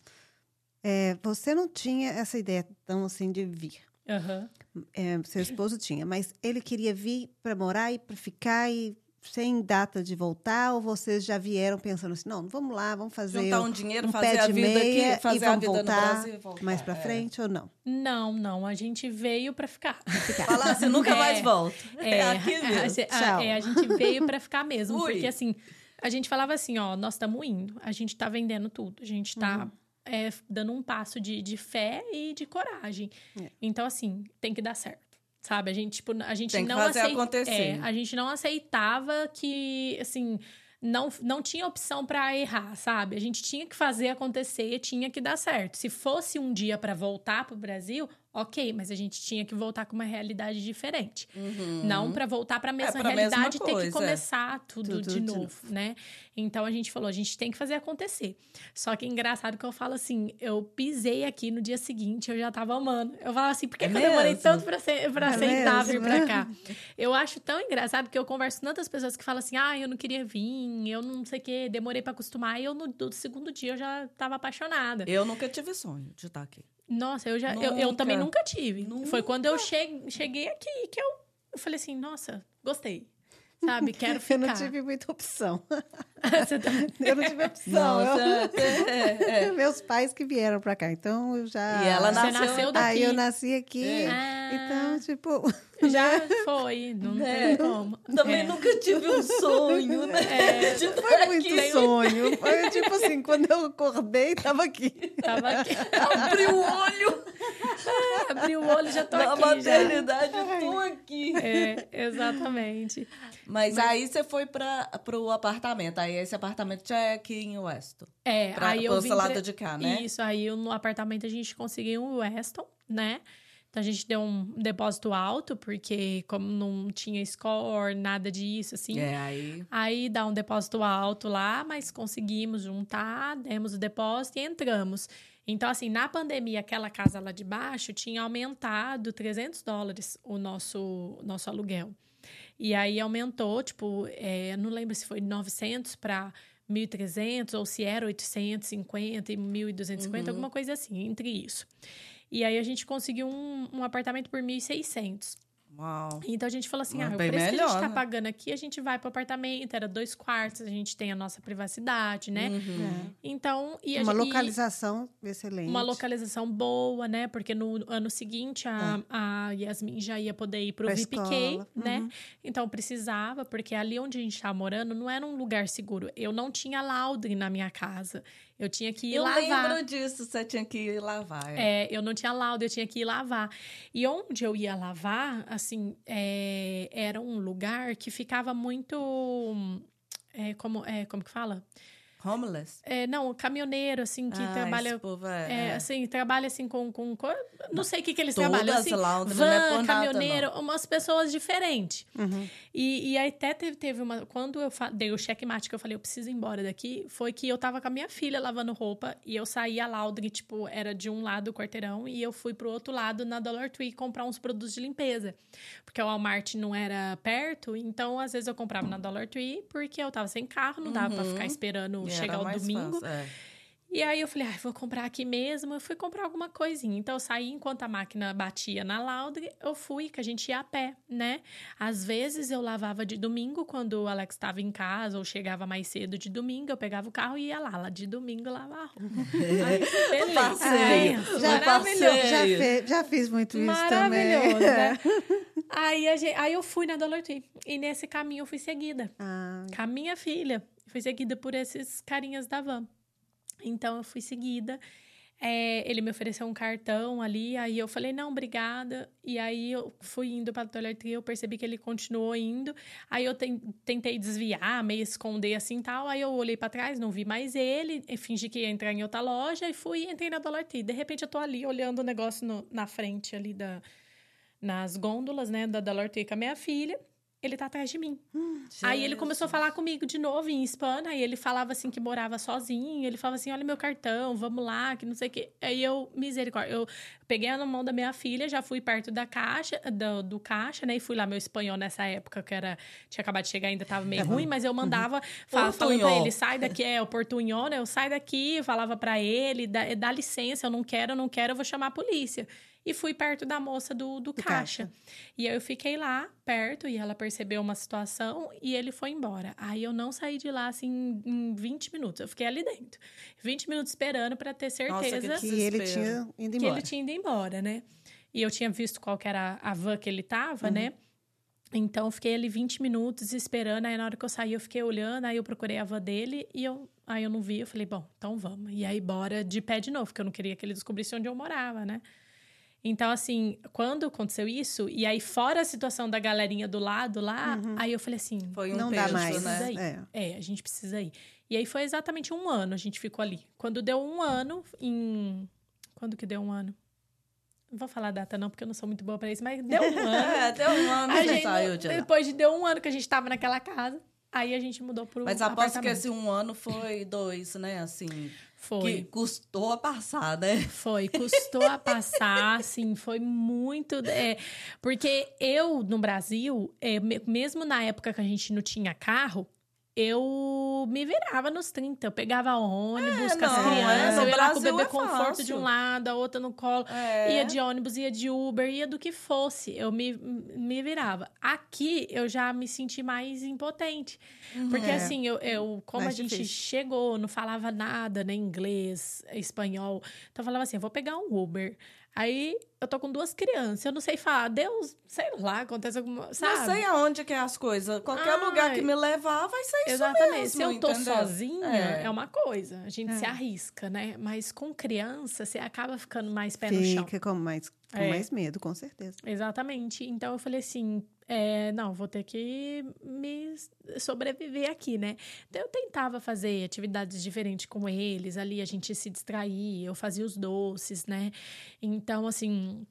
é, você não tinha essa ideia tão assim de vir. Aham. É, seu esposo tinha, mas ele queria vir para morar e para ficar e sem data de voltar, ou vocês já vieram pensando assim, não, vamos lá, vamos fazer Juntar um dinheiro, um fazer pé a de vida meia aqui, fazer e a vamos vida voltar no Brasil e voltar. mais para É. frente ou não? Não, não, a gente veio para ficar. Falar assim, nunca É. mais volta. É, É, aqui a, mesmo. a- Tchau. é, a gente veio para ficar mesmo, Ui. porque assim, a gente falava assim, ó, nós estamos indo, a gente tá vendendo tudo, a gente tá Uhum. é, dando um passo de, de fé e de coragem. É. Então, assim, tem que dar certo. Sabe, a gente, tipo, a gente Tem que não fazer acei- acontecer. é, a gente não aceitava que, assim, não, não tinha opção pra errar, sabe? A gente tinha que fazer acontecer, tinha que dar certo. Se fosse um dia pra voltar pro Brasil, ok, mas a gente tinha que voltar com uma realidade diferente. Uhum. Não pra voltar pra mesma pra mesma realidade e ter que começar tudo, Tudo de de novo, novo. né? Então a gente falou, a gente tem que fazer acontecer. Só que é engraçado que eu falo assim, eu pisei aqui no dia seguinte, eu já tava amando. Eu falava assim, por que, É que eu demorei tanto pra, ser, pra É aceitar vir pra cá? Eu acho tão engraçado que eu converso com tantas pessoas que falam assim, ah, eu não queria vir, eu não sei o quê, demorei pra acostumar. E eu, no do segundo dia, eu já tava apaixonada. Eu nunca tive sonho de estar aqui. Nossa, eu já eu, eu também Nunca. nunca tive. Foi quando eu che- cheguei aqui que eu, eu falei assim, nossa, gostei. Sabe, quero ficar. Eu não tive muita opção. Tá- Eu não tive opção. Eu- Nossa, é, é. Meus pais que vieram para cá, então eu já. E ela Você nasceu- nasceu daqui. Aí eu nasci aqui. Ah, Então, tipo, já foi, não É. tem como. Também É. nunca tive um sonho, né? É. De foi estar muito aqui. sonho. Foi tipo assim, quando eu acordei, tava aqui. Tava aqui. Abri o olho Abri o olho já tô na aqui já. maternidade, eu tô aqui. É, exatamente. Mas, aí você foi para pro apartamento. Aí esse apartamento já é aqui em Weston. É, Pra, aí eu vim lado pra- de cá, né? Isso, aí eu- no apartamento a gente conseguiu um Weston, né? Então a gente deu um depósito alto, porque como não tinha score, nada disso, assim. É, aí. Aí dá um depósito alto lá, mas conseguimos juntar, demos o depósito e entramos. Então, assim, na pandemia, aquela casa lá de baixo tinha aumentado 300 dólares o nosso, nosso aluguel. E aí aumentou, tipo, é, não lembro se foi 900 para 1.300 ou se era 850 e 1.250, Uhum. alguma coisa assim, entre isso. E aí a gente conseguiu um, um apartamento por 1.600. Uau. Então a gente falou assim: Ah, o bem preço que a melhor, gente tá né? pagando aqui, a gente vai pro apartamento, era dois quartos, a gente tem a nossa privacidade, né? Uhum. Então, e a Uma gente- e localização excelente. uma localização boa, né? Porque no ano seguinte a, a Yasmin já ia poder ir pro Pra VPK, escola, né? uhum. Então precisava, porque ali onde a gente tava morando não era um lugar seguro. Eu não tinha laundry na minha casa. Eu tinha que ir Eu lavar. lembro disso, você tinha que ir lavar. É, eu não tinha laudo, eu tinha que ir lavar. E onde eu ia lavar, assim, é, era um lugar que ficava muito. é, como, é, como que fala? Homeless? É, não, caminhoneiro, assim, que ah, trabalha. Povo é, É, é. assim, trabalha assim com. com, com- não sei o que, que eles Todas trabalham. Assim, lá, não é van, nada, caminhoneiro, umas pessoas diferentes. Uhum. E, e aí até teve, teve uma. Quando eu dei o checkmate que eu falei, eu preciso ir embora daqui, foi que eu tava com a minha filha lavando roupa e eu saí a Laundry, tipo, era de um lado do quarteirão e eu fui pro outro lado na Dollar Tree comprar uns produtos de limpeza. Porque o Walmart não era perto, então às vezes eu comprava na Dollar Tree porque eu tava sem carro, não dava pra Uhum. ficar esperando E chegar o domingo. fácil, é. E aí eu falei, ah, vou comprar aqui mesmo. Eu fui comprar alguma coisinha. Então eu saí enquanto a máquina batia na Laundry, eu fui, que a gente ia a pé, né? Às vezes eu lavava de domingo, quando o Alex estava em casa, ou chegava mais cedo de domingo, eu pegava o carro e ia lá, lá de domingo lavar a roupa. Aí, beleza. passeio, um Já, maravilhoso. já, fe- já fiz muito isso também. Maravilhoso, né? aí, a gente- aí eu fui na Dollar Tree. E nesse caminho eu fui seguida Ah, com a minha filha. Fui seguida por esses carinhas da van. Então eu fui seguida. É, ele me ofereceu um cartão ali, aí eu falei, não, obrigada. E aí eu fui indo para a Dollar Tree, eu percebi que ele continuou indo. Aí eu ten- tentei desviar, meio esconder assim tal. Aí eu olhei para trás, não vi mais ele, fingi que ia entrar em outra loja e fui entrei na Dollar Tree. De repente eu tô ali olhando o negócio no- na frente ali da nas gôndolas, né, da Dollar Tree com a minha filha. Ele tá atrás de mim. Aí ele começou a falar comigo de novo em hispana, e ele falava assim que morava sozinho, ele falava assim: olha meu cartão, vamos lá, que não sei o quê. Aí eu, misericórdia, eu peguei na mão da minha filha, já fui perto da caixa, do, do caixa, né? E fui lá, meu espanhol nessa época, que era, tinha acabado de chegar, ainda tava meio ruim, mas eu mandava, fa- falando pra ele, sai daqui, é, o portunhol, né? Eu saio daqui, eu falava pra ele, dá, dá licença, eu não quero, eu não quero, eu vou chamar a polícia. E fui perto da moça do, do, caixa. caixa. E aí eu fiquei lá, perto, e ela percebeu uma situação e ele foi embora. Aí eu não saí de lá, assim, em 20 minutos. Eu fiquei ali dentro. 20 minutos esperando pra ter Nossa, que certeza que ele tinha ido que embora. ele tinha ido embora, né? E eu tinha visto qual que era a van que ele tava, né? Então, eu fiquei ali 20 minutos esperando. Aí, na hora que eu saí, eu fiquei olhando. Aí, eu procurei a van dele e eu, aí eu não vi. Eu falei, bom, então vamos. E aí, bora de pé de novo, porque eu não queria que ele descobrisse onde eu morava, né? Então, assim, quando aconteceu isso, e aí, fora a situação da galerinha do lado lá, aí eu falei assim: Foi um Não peso, dá mais. né? Precisa ir. É. é, a gente precisa ir. E aí foi exatamente um ano a gente ficou ali. Quando deu um ano, em. Quando que deu um ano? Não vou falar a data, não, porque eu não sou muito boa pra isso, mas deu um ano. É, deu um ano a gente, saiu de depois de deu um ano que a gente tava naquela casa, aí a gente mudou pro. Mas aposto que esse um ano foi dois, né? Assim, Foi. que custou a passar, né? Foi, custou a passar, assim, foi muito. é, porque eu, no Brasil, é, me- mesmo na época que a gente não tinha carro, eu me virava nos 30. Eu pegava ônibus É, com as não, crianças, é, no eu ia lá com o bebê é conforto de um lado, a outra no colo. É. Ia de ônibus, ia de Uber, ia do que fosse. Eu me, me virava. Aqui, eu já me senti mais impotente. Porque, É. assim, eu, eu como Mais a gente difícil. chegou, não falava nada, nem inglês, espanhol. Então, eu falava assim, eu vou pegar um Uber. Aí, eu tô com duas crianças. Eu não sei falar, Deus, sei lá, acontece alguma... Sabe? Não sei aonde que é as coisas. Qualquer Ai. lugar que me levar vai ser isso Exatamente. mesmo, Se eu tô entendeu? sozinha, É. é. uma coisa. A gente se É. arrisca, né? Mas com criança, você acaba ficando mais pé no chão. Fica com mais, com É. mais medo, com certeza. Exatamente. Então eu falei assim: é, não, vou ter que me sobreviver aqui, né? Então eu tentava fazer atividades diferentes com eles, ali a gente se distraía, eu fazia os doces, né? Então, assim.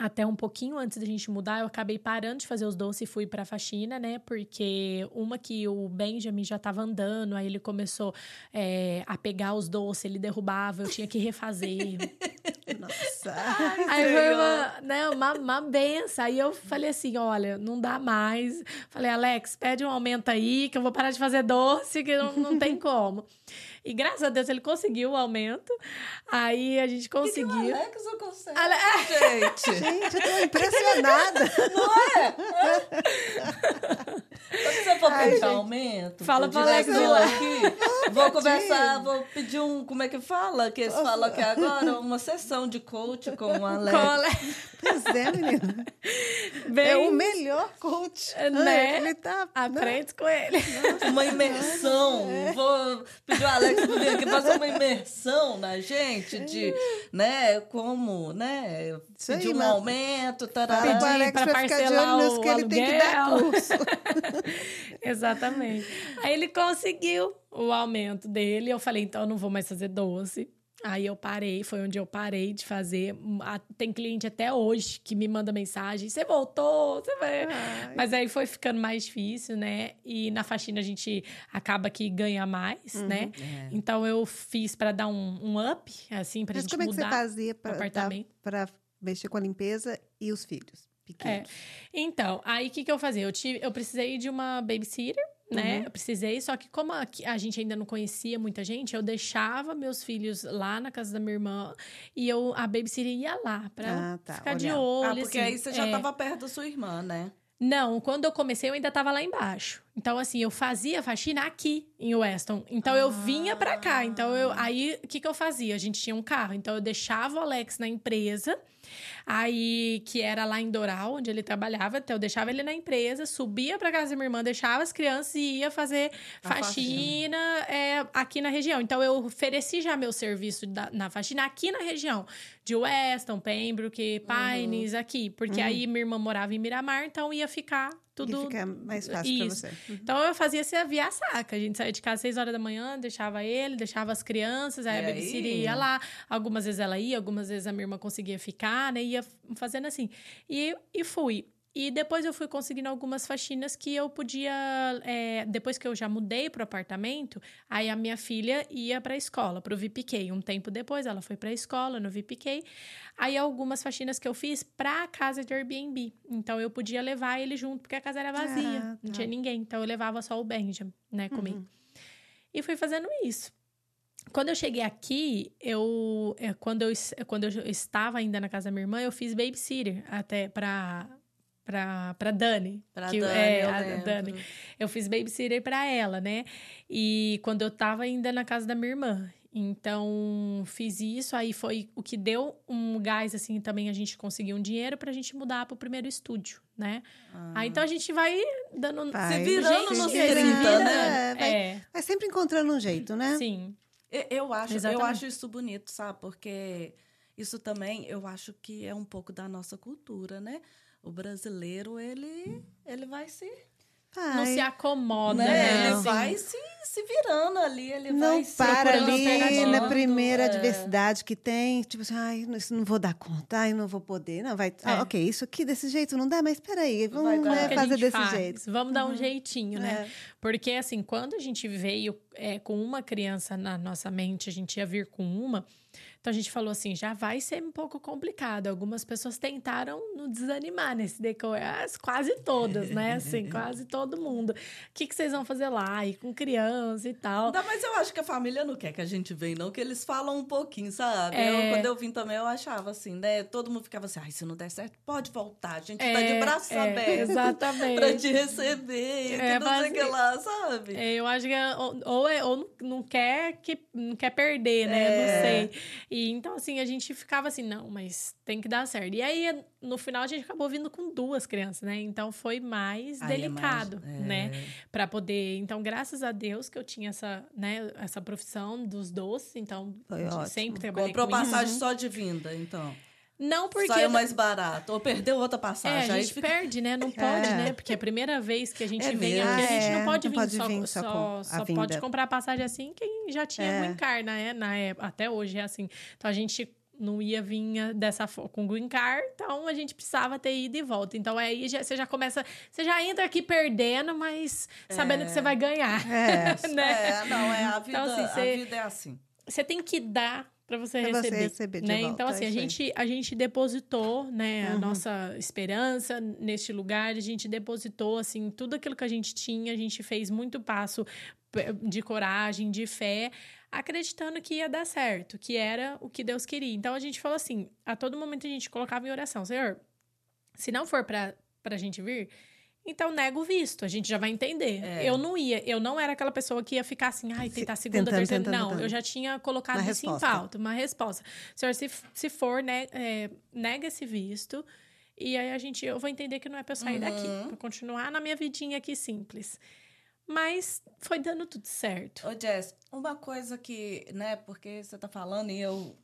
Até um pouquinho antes da gente mudar, eu acabei parando de fazer os doces e fui pra faxina, né? Porque uma que o Benjamin já tava andando, aí ele começou é, a pegar os doces, ele derrubava, eu tinha que refazer. Nossa. Aí foi uma, né, uma, uma benção. Aí eu falei assim: olha, não dá mais. Falei, Alex, pede um aumento aí, que eu vou parar de fazer doce, que não, não tem como. E graças a Deus ele conseguiu o aumento. Aí a gente Que que o conseguiu. Alex não consegue, Ale- gente. Gente, eu tô impressionada. Se você for pedir gente. aumento, Fala pro Alex aqui, vou conversar, vou pedir um, como é que fala? Que eles falam aqui agora, uma sessão de coach com o Alex. Cole- Pois é, menina. Bem, É o melhor coach. Né? Ai, Ele tá... né? aprende com ele. Uma imersão. Vou pedir o Alex vir aqui fazer uma imersão na gente de, né, como, né, Isso pedir aí, um mas- aumento, tarará. Pedir Alex pra pra ficar de parcelar o que ele tem que dar aluguel. curso. Exatamente. Aí ele conseguiu o aumento dele. Eu falei, então eu não vou mais fazer doce. Aí eu parei, foi onde eu parei de fazer. Tem cliente até hoje que me manda mensagem: você voltou, você vai. Ai. Mas aí foi ficando mais difícil, né? E na faxina a gente acaba que ganha mais, uhum. né? É. Então eu fiz para dar um, um, up, assim, pra Mas gente como mudar. Como é que você fazia para mexer com a limpeza e os filhos? Pequenos. É. Então, aí o que, que eu fazia? Eu, tive, eu precisei de uma babysitter né? Uhum. Eu precisei, só que como a, a, gente ainda não conhecia muita gente, eu deixava meus filhos lá na casa da minha irmã e eu a babysitter ia lá pra ah, tá, ficar olhar. de olho. Ah, porque assim, aí você já estava é... perto da sua irmã, né? Não, quando eu comecei eu ainda estava lá embaixo. Então assim, eu fazia faxina aqui em Weston. Então ah. eu vinha para cá. Então eu aí o que que eu fazia? A gente tinha um carro, então eu deixava o Alex na empresa Aí, que era lá em Doral, onde ele trabalhava, então eu deixava ele na empresa, subia para casa da minha irmã, deixava as crianças e ia fazer a faxina é, aqui na região. Então eu ofereci já meu serviço da, na faxina aqui na região, de Weston, Pembroke, Pines, uhum. aqui, porque uhum. aí minha irmã morava em Miramar, então ia ficar tudo. E fica mais fácil para você. Uhum. Então eu fazia essa via saca. A gente saía de casa às 6 horas da manhã, deixava ele, deixava as crianças, aí e a babysitter ia lá. Algumas vezes ela ia, algumas vezes a minha irmã conseguia ficar, né? Ia fazendo assim. E, e fui. E depois eu fui conseguindo algumas faxinas que eu podia. É, depois que eu já mudei para o apartamento, aí a minha filha ia para a escola, para o VPK. Um tempo depois ela foi para a escola no VPK. Aí algumas faxinas que eu fiz para a casa de Airbnb. Então eu podia levar ele junto, porque a casa era vazia, ah, tá. não tinha ninguém. Então eu levava só o Benjamin, né, comigo. Uhum. E fui fazendo isso. Quando eu cheguei aqui, eu é, quando eu quando eu estava ainda na casa da minha irmã, eu fiz babysitter até para pra, pra Dani. Pra que, Dani, é, eu a. Dani. Eu fiz babysitter pra ela, né? E quando eu tava ainda na casa da minha irmã. Então, fiz isso, aí foi o que deu um gás, assim, também a gente conseguiu um dinheiro pra gente mudar pro primeiro estúdio, né? Ah. Aí, então, a gente vai dando... Vai. Se virando nos 30, né? Vai, é. vai sempre encontrando um jeito, né? Sim. Eu acho, eu acho isso bonito, sabe? Porque isso também, eu acho que é um pouco da nossa cultura, né? O brasileiro, ele, ele vai se. Não se acomoda, né? né? Ele assim. vai se, se virando ali, ele não vai se para ali na primeira é. adversidade que tem, tipo assim, ai, isso não vou dar conta, ai, não vou poder. Não, vai. Ah, é. Ah, ok, isso aqui desse jeito não dá, mas peraí, vamos né, fazer desse faz. jeito. Vamos uhum. dar um uhum. jeitinho, né? É. Porque, assim, quando a gente veio é, com uma criança na nossa mente, a gente ia vir com uma. Então a gente falou assim, já vai ser um pouco complicado. Algumas pessoas tentaram nos desanimar nesse decorar, ah, quase todas, né? Assim, quase todo mundo. O que, que vocês vão fazer lá? E com criança e tal. Não, mas eu acho que a família não quer que a gente venha, não, que eles falam um pouquinho, sabe? É... Eu, quando eu vim também, eu achava assim, né? Todo mundo ficava assim, ai, se não der certo, pode voltar. A gente é, tá de braço é, aberto. Exatamente. pra te receber, é, não sei o que lá, sabe? É, eu acho que é, ou, ou, é, ou não quer que não quer perder, né? Não é. sei. E então, assim, a gente ficava assim, não, mas tem que dar certo. E aí, no final, a gente acabou vindo com duas crianças, né? Então, foi mais aí delicado, é mais, é... né? Para poder... Então, graças a Deus que eu tinha essa, né, essa profissão dos doces. Então, sempre trabalhei Comprou com passagem isso. só de vinda, então. Não porque. Saiu mais barato. Ou perdeu outra passagem. É, a gente fica... perde, né? Não pode, é. né? Porque é a primeira vez que a gente é vem aqui, a gente não pode, não vir, pode só, vir só, só, só pode comprar passagem assim quem já tinha é. green card, né? Na época, até hoje é assim. Então a gente não ia vir dessa com green card, então a gente precisava ter ido e volta. Então aí já, você já começa, você já entra aqui perdendo, mas sabendo que você vai ganhar. É, né? é não, é a vida, então, assim, você, a vida é assim. Você tem que dar para você pra receber, você receber né? Volta, então assim, a gente a gente depositou, né, uhum. a nossa esperança neste lugar, a gente depositou assim tudo aquilo que a gente tinha, a gente fez muito passo de coragem, de fé, acreditando que ia dar certo, que era o que Deus queria. Então a gente falou assim, a todo momento a gente colocava em oração, Senhor, se não for para a gente vir, então nega o visto, a gente já vai entender. É. Eu não ia, eu não era aquela pessoa que ia ficar assim, ai, tentar segunda, tentando, terceira. Tentando, não, tentando. eu já tinha colocado uma isso resposta. em pauta, uma resposta. Senhor, se, se for, né, é, nega esse visto. E aí a gente, eu vou entender que não é pra eu sair uhum. daqui, pra continuar na minha vidinha aqui simples. Mas foi dando tudo certo. Ô, Jess, uma coisa que, né, porque você tá falando e eu,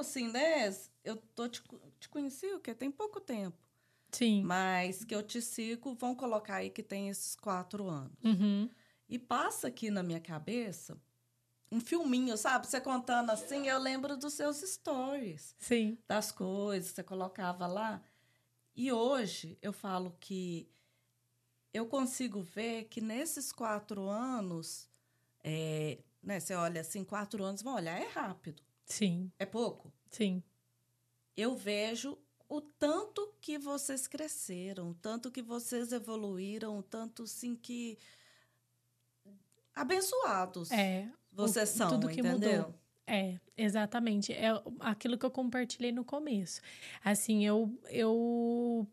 assim, né, eu tô te, te conheci o quê? Tem pouco tempo. Sim. Mas que eu te sigo, vão colocar aí que tem esses quatro anos. Uhum. E passa aqui na minha cabeça um filminho, sabe? Você contando assim, eu lembro dos seus stories. Sim. Das coisas que você colocava lá. E hoje eu falo que eu consigo ver que nesses quatro anos, é, né, você olha assim, quatro anos, vão olhar, é rápido. Sim. É pouco? Sim. Eu vejo o tanto que vocês cresceram, o tanto que vocês evoluíram, o tanto sim que abençoados. É. Vocês o, são, tudo que entendeu? mudou. É, exatamente. É aquilo que eu compartilhei no começo. Assim, eu, eu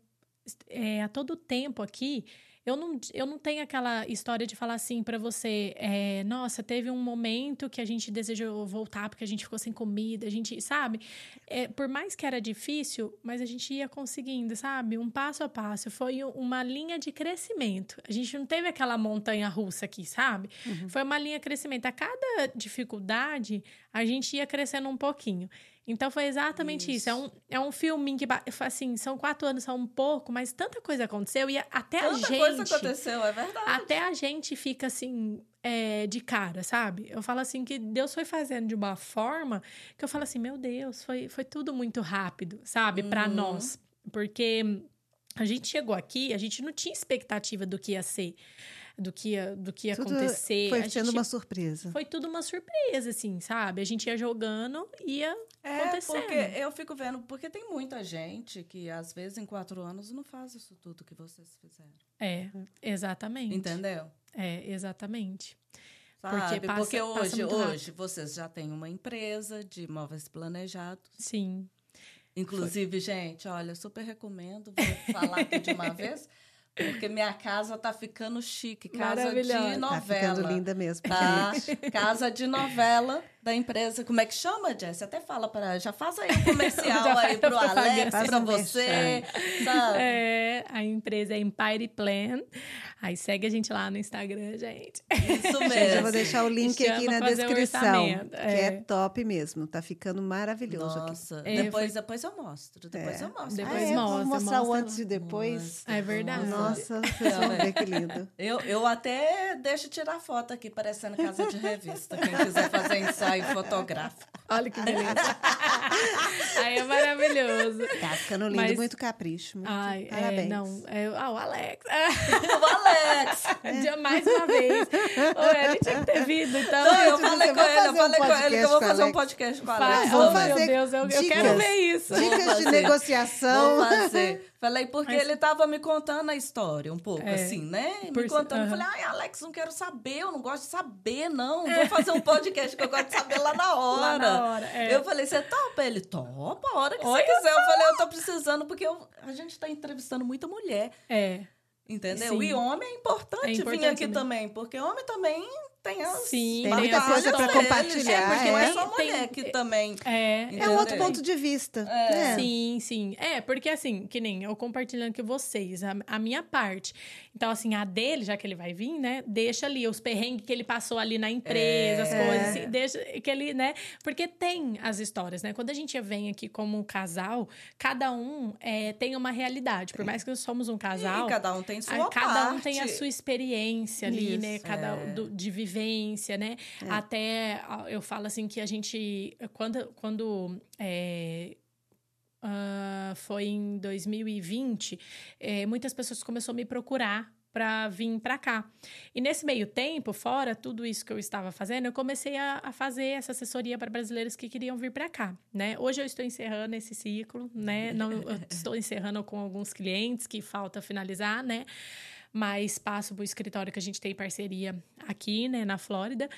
é, a todo tempo aqui, eu não, eu não tenho aquela história de falar assim para você, é, nossa, teve um momento que a gente desejou voltar porque a gente ficou sem comida, a gente, sabe? É, por mais que era difícil, mas a gente ia conseguindo, sabe? Um passo a passo. Foi uma linha de crescimento. A gente não teve aquela montanha russa aqui, sabe? Uhum. Foi uma linha de crescimento. A cada dificuldade, a gente ia crescendo um pouquinho. Então foi exatamente isso. isso. É, um, é um filminho que, assim, são quatro anos, são um pouco, mas tanta coisa aconteceu e até tanta a gente. coisa aconteceu, é verdade. Até a gente fica assim. É, de cara, sabe? Eu falo assim que Deus foi fazendo de uma forma que eu falo assim, meu Deus, foi, foi tudo muito rápido, sabe? Uhum. Para nós. Porque a gente chegou aqui, a gente não tinha expectativa do que ia ser do que ia, do que ia tudo acontecer. Foi sendo uma surpresa. Foi tudo uma surpresa, assim, sabe? A gente ia jogando, ia é, acontecendo. porque eu fico vendo, porque tem muita gente que, às vezes, em quatro anos, não faz isso tudo que vocês fizeram. É, exatamente. Entendeu? É, exatamente. Sabe? Porque, passa, porque hoje, hoje vocês já têm uma empresa de imóveis planejados. Sim. Inclusive, Foi. gente, olha, super recomendo, vou falar aqui de uma vez. Porque minha casa tá ficando chique. Casa de novela. Tá ficando linda mesmo. Tá? Casa de novela da empresa. Como é que chama, Jess? Até fala para Já faz aí o comercial aí pro Alex, para você. Sabe? É, a empresa é Empire Plan. Aí segue a gente lá no Instagram, gente. Isso mesmo. Eu vou deixar o link aqui na descrição. Que é. é. top mesmo. Tá ficando maravilhoso Nossa. aqui. É, depois, foi... depois eu mostro. Depois é. eu mostro. Depois ah, mostra. Vou mostrar o antes e depois. Nossa. É verdade. Nossa, vocês vão ver que lindo. Eu, eu até deixo tirar foto aqui, parecendo casa de revista. Quem quiser fazer ensaio fotográfico. Olha que beleza. Aí é maravilhoso. Tá ficando lindo, Mas... muito capricho. Muito Ai, parabéns. É, não, é, ah, o Alex. o Alex. É. Mais uma vez. Ô, ele tinha que ter vindo, então. Não, eu falei com ele, eu falei um com ele que eu vou fazer um podcast com o Alex. Vou fazer meu Deus, eu, dicas, eu quero ver isso. Dicas de negociação. Vou fazer. Falei, porque Mas... ele tava me contando a história um pouco, é, assim, né? Me por... contando. Falei, ai, Alex, não quero saber, eu não gosto de saber, não. Vou fazer um podcast que eu gosto de saber lá na hora. Lá na hora é. Eu falei, você topa? Ele, topa, a hora que Olha você quiser. Só. Eu falei, eu tô precisando, porque eu... a gente tá entrevistando muita mulher. É. Entendeu? Sim. E homem é importante, é importante vir aqui também, porque homem também tem as Sim, tem muita coisa para compartilhar. É, porque é. não é só mulher que também. É, é um outro ponto de vista. É. Né? Sim, sim. É, porque assim, que nem eu compartilhando com vocês, a, a, minha parte. Então, assim, a dele, já que ele vai vir, né? Deixa ali os perrengues que ele passou ali na empresa, as é. coisas, assim, deixa que ele, né? Porque tem as histórias, né? Quando a gente vem aqui como casal, cada um é, tem uma realidade. Por mais que somos um casal. E cada um tem sua a, Cada um tem a sua experiência ali, Isso, né? Cada é. do, de viver vivência, né? É. Até eu falo assim que a gente, quando, quando é, uh, foi em 2020, é, muitas pessoas começaram a me procurar para vir para cá. E nesse meio tempo, fora tudo isso que eu estava fazendo, eu comecei a, a fazer essa assessoria para brasileiros que queriam vir para cá, né? Hoje eu estou encerrando esse ciclo, né? Não, estou encerrando com alguns clientes que falta finalizar, né? Mas passo para o escritório que a gente tem parceria aqui, né, na Flórida.